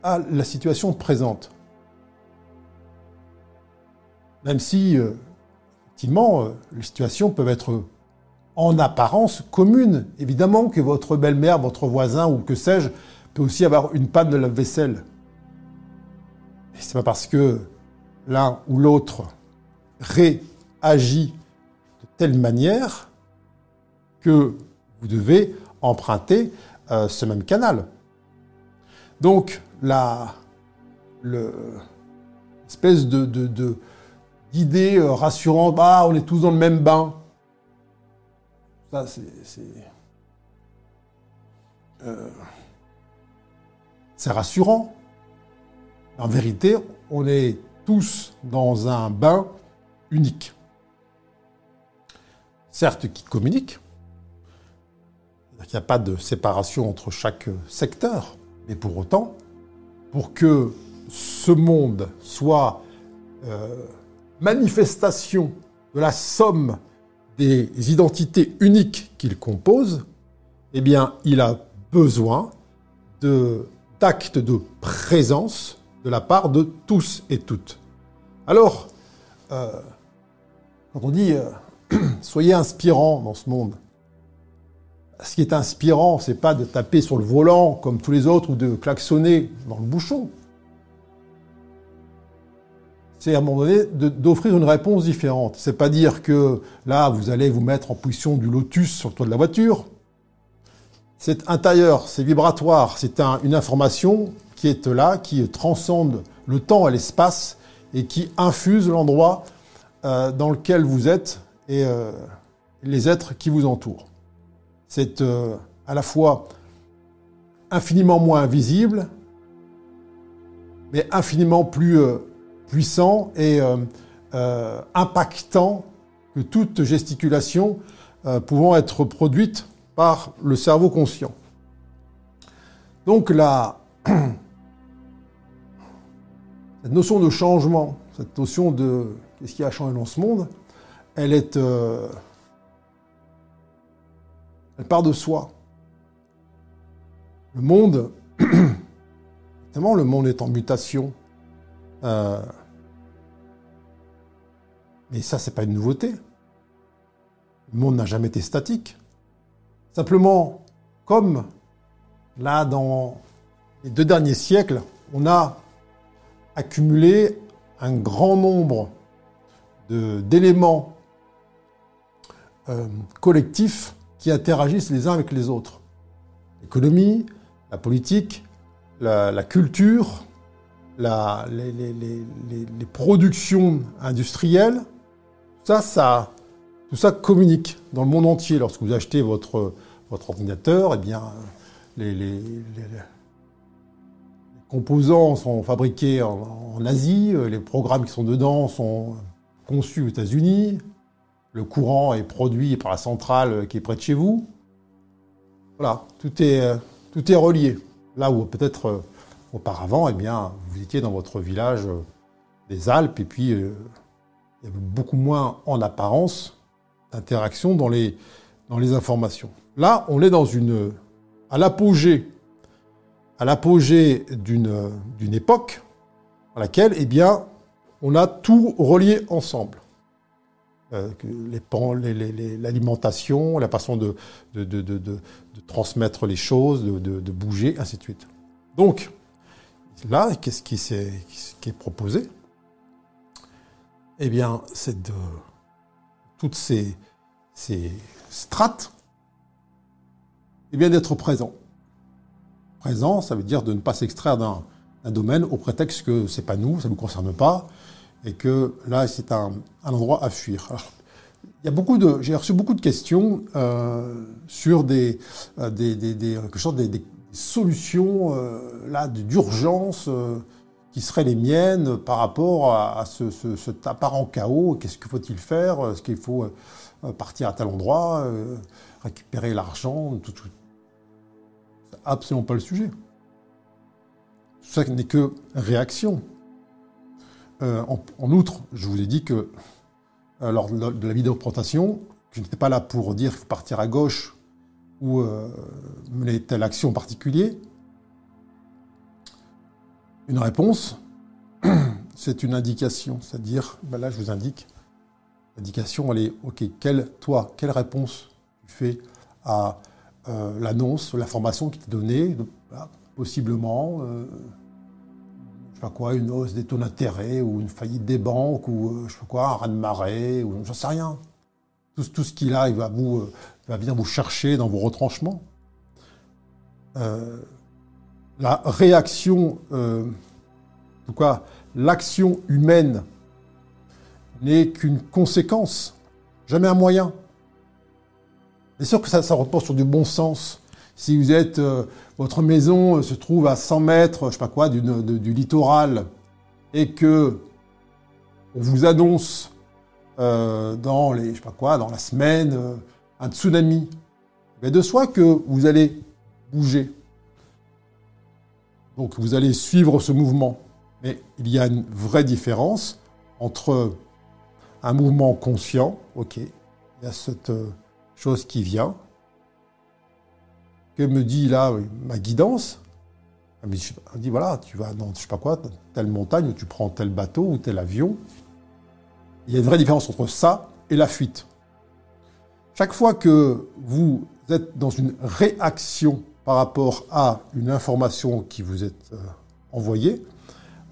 [SPEAKER 1] à la situation présente. Même si, euh, effectivement, euh, les situations peuvent être en apparence communes. Évidemment que votre belle-mère, votre voisin ou que sais-je peut aussi avoir une panne de lave-vaisselle. Mais c'est pas parce que l'un ou l'autre réagit de telle manière que vous devez emprunter euh, ce même canal. Donc, la, l'espèce de, d'idée euh, rassurante, bah, on est tous dans le même bain. Ça, c'est, c'est, euh, c'est rassurant. En vérité, on est tous dans un bain unique. Certes, qui communique, il n'y a pas de séparation entre chaque secteur. Mais pour autant, pour que ce monde soit euh, manifestation de la somme des identités uniques qu'il compose, eh il a besoin d'actes de, présence de la part de tous et toutes. Alors, euh, quand on dit euh, soyez inspirants dans ce monde, ce qui est inspirant, c'est pas de taper sur le volant comme tous les autres ou de klaxonner dans le bouchon. C'est à un moment donné d'offrir une réponse différente. C'est pas dire que là, vous allez vous mettre en position du lotus sur le toit de la voiture. C'est intérieur, c'est vibratoire, c'est une information qui est là, qui transcende le temps et l'espace et qui infuse l'endroit euh, dans lequel vous êtes et euh, les êtres qui vous entourent c'est euh, à la fois infiniment moins visible, mais infiniment plus euh, puissant et euh, impactant que toute gesticulation pouvant être produite par le cerveau conscient. Donc la cette notion de changement, cette notion de qu'est-ce qui a changé dans ce monde, elle est part de soi. Le monde, évidemment, le monde est en mutation. Euh, mais ça, c'est pas une nouveauté. Le monde n'a jamais été statique. Simplement, comme là, dans les deux derniers siècles, on a accumulé un grand nombre d'éléments euh, collectifs qui interagissent les uns avec les autres. L'économie, la politique, la, culture, les, productions industrielles, ça, tout ça communique dans le monde entier. Lorsque vous achetez votre, votre ordinateur, eh bien, les, composants sont fabriqués en, en, Asie, les programmes qui sont dedans sont conçus aux États-Unis, le courant est produit par la centrale qui est près de chez vous. Voilà, tout est, est relié. Là où peut-être euh, auparavant, eh bien, vous étiez dans votre village euh, des Alpes et puis euh, il y avait beaucoup moins en apparence d'interaction dans les, informations. Là, on est dans une, à l'apogée, à l'apogée d'une, d'une époque dans laquelle, eh bien, on a tout relié ensemble. L'alimentation, la façon de, de, de, de, transmettre les choses, de, bouger, ainsi de suite. Donc, là, qu'est-ce qui, qui, est proposé? Eh bien, c'est de toutes ces, ces strates, eh bien, d'être présent. Présent, ça veut dire de ne pas s'extraire d'un domaine au prétexte que c'est pas nous, ça ne nous concerne pas, et que là, c'est un, endroit à fuir. il y a beaucoup de, j'ai reçu beaucoup de questions euh, sur des, euh, des, des, des, quelque chose, des, solutions euh, là d'urgence qui seraient les miennes par rapport à, ce, ce, cet apparent chaos. Qu'est-ce qu'il faut-il faire? Est-ce qu'il faut partir à tel endroit, récupérer l'argent tout, tout? C'est absolument pas le sujet. Ça n'est que réaction. Euh, en, outre, je vous ai dit que euh, lors de la vidéo présentation, je n'étais pas là pour dire qu'il faut partir à gauche ou euh, mener telle action en particulier. Une réponse, c'est une indication, c'est-à-dire, ben là je vous indique, l'indication elle est, ok, quelle, toi, quelle réponse tu fais à l'annonce, l'information qui t'est donnée, possiblement pas quoi, une hausse des taux d'intérêt ou une faillite des banques ou euh, je sais pas quoi, un raz de marée ou j'en sais rien. Tout, ce qu'il a, il va, vous, euh, va venir vous chercher dans vos retranchements. Euh, la réaction, en tout cas, l'action humaine n'est qu'une conséquence, jamais un moyen. Bien sûr que ça, ça repose sur du bon sens. Si vous êtes, euh, votre maison euh, se trouve à 100 mètres, je sais pas quoi, du, littoral, et que on vous annonce euh, dans les, je sais pas quoi, dans la semaine, un tsunami, mais de soi que vous allez bouger. Donc vous allez suivre ce mouvement. Mais il y a une vraie différence entre un mouvement conscient, ok, il y a cette chose qui vient, que me dit là ma guidance? Elle me dit, voilà, tu vas dans, je sais pas quoi, telle montagne, où tu prends tel bateau ou tel avion. Il y a une vraie différence entre ça et la fuite. Chaque fois que vous êtes dans une réaction par rapport à une information qui vous est euh, envoyée,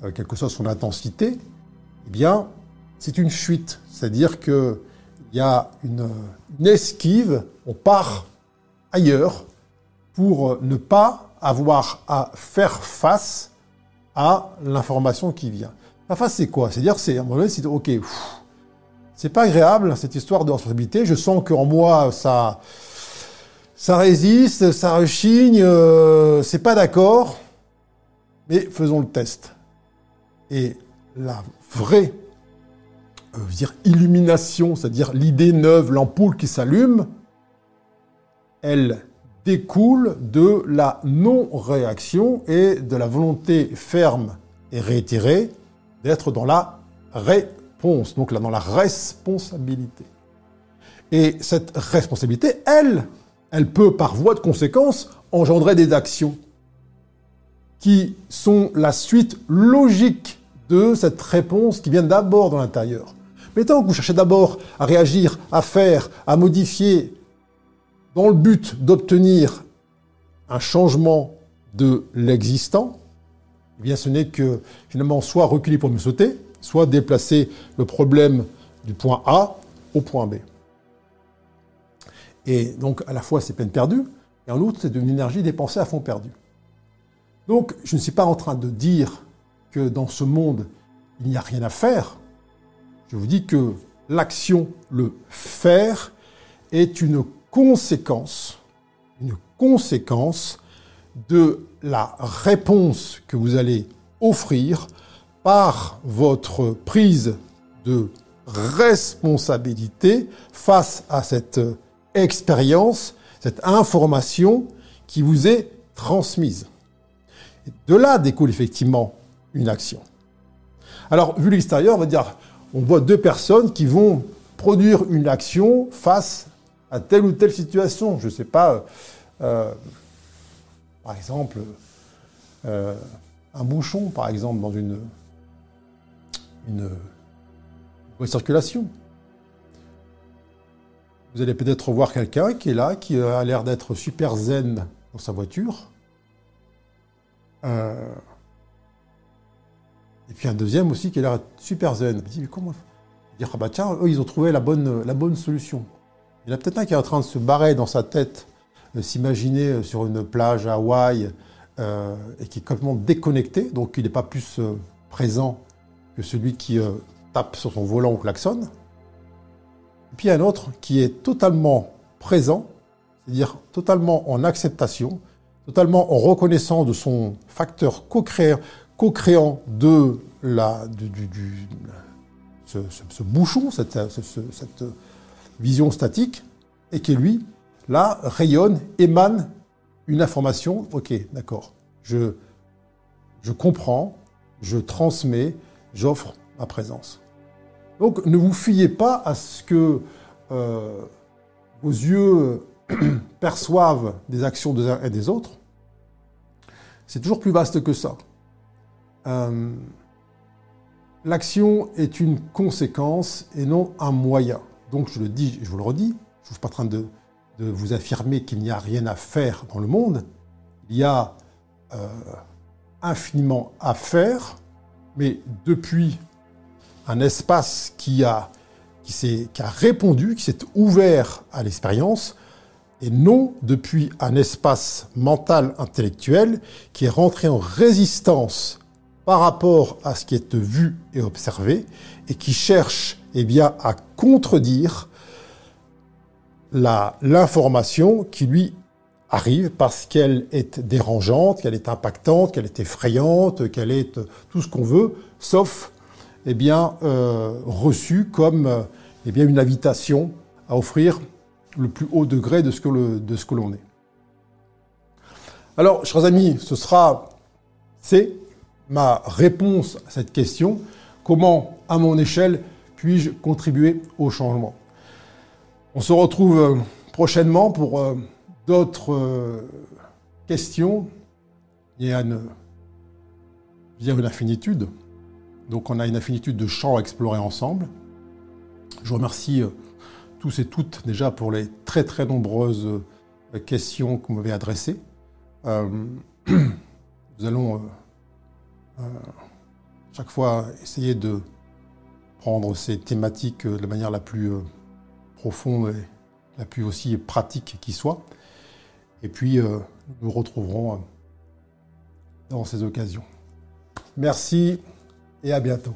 [SPEAKER 1] euh, quelle que soit son intensité, eh bien, c'est une fuite. C'est-à-dire qu'il y a une esquive, on part ailleurs, pour ne pas avoir à faire face à l'information qui vient. Faire face, c'est quoi? C'est-à-dire, c'est un moment donné, c'est ok, c'est pas agréable cette histoire de responsabilité. Je sens qu'en moi, ça, ça résiste, ça rechigne, euh, c'est pas d'accord, mais faisons le test. Et la vraie euh, dire illumination, c'est-à-dire l'idée neuve, l'ampoule qui s'allume, elle découle de la non-réaction et de la volonté ferme et réitérée d'être dans la réponse, donc là dans la responsabilité. Et cette responsabilité, elle, elle peut par voie de conséquence engendrer des actions qui sont la suite logique de cette réponse qui vient d'abord de l'intérieur. Mais tant que vous cherchez d'abord à réagir, à faire, à modifier, dans le but d'obtenir un changement de l'existant, eh bien ce n'est que finalement soit reculer pour me sauter, soit déplacer le problème du point A au point B. Et donc à la fois c'est peine perdue, et en outre c'est une énergie dépensée à fond perdu. Donc, je ne suis pas en train de dire que dans ce monde, il n'y a rien à faire. Je vous dis que l'action, le faire, est une conséquence, une conséquence de la réponse que vous allez offrir par votre prise de responsabilité face à cette expérience, cette information qui vous est transmise. de là découle effectivement une action. Alors, vu l'extérieur, on va dire, on voit deux personnes qui vont produire une action face à telle ou telle situation. Je ne sais pas, euh, par exemple, euh, un bouchon, par exemple, dans une, une, circulation. Vous allez peut-être voir quelqu'un qui est là, qui a l'air d'être super zen dans sa voiture. Euh, et puis un deuxième aussi qui a l'air super zen. Vous dites, mais comment Dire, ah bah tiens, eux, ils ont trouvé la bonne solution. Il y en a peut-être un qui est en train de se barrer dans sa tête, euh, s'imaginer euh, sur une plage à Hawaï, euh, et qui est complètement déconnecté, donc il n'est pas plus présent que celui qui tape sur son volant ou klaxonne. Et puis il y a un autre qui est totalement présent, c'est-à-dire totalement en acceptation, totalement en reconnaissant de son facteur co-créant co de la, du, ce, bouchon, cette, vision statique, et qui lui, là, rayonne, émane une information. Ok, d'accord, je, je comprends, je transmets, j'offre ma présence. Donc ne vous fiez pas à ce que euh, vos yeux perçoivent des actions des uns et des autres. C'est toujours plus vaste que ça. Euh, l'action est une conséquence et non un moyen. Donc je le dis, je vous le redis, je ne suis pas en train de, vous affirmer qu'il n'y a rien à faire dans le monde. Il y a euh, infiniment à faire, mais depuis un espace qui a, qui, qui a répondu, qui s'est ouvert à l'expérience, et non depuis un espace mental intellectuel qui est rentré en résistance par rapport à ce qui est vu et observé et qui cherche eh bien, à contredire l'information qui lui arrive parce qu'elle est dérangeante, qu'elle est impactante, qu'elle est effrayante, qu'elle est tout ce qu'on veut, sauf eh bien, euh, reçue comme eh bien, une invitation à offrir le plus haut degré de ce que l'on est. Alors, chers amis, ce sera, c'est ma réponse à cette question. Comment, à mon échelle, puis-je contribuer au changement? On se retrouve euh, prochainement pour euh, d'autres euh, questions. Y a une, une infinitude. Donc on a une infinitude de champs à explorer ensemble. Je remercie tous et toutes déjà pour les très très nombreuses questions que vous m'avez adressées. nous allons chaque fois essayer de prendre ces thématiques de la manière la plus euh, profonde et la plus aussi pratique qui soit. Et puis, euh, nous retrouverons dans ces occasions. Merci et à bientôt.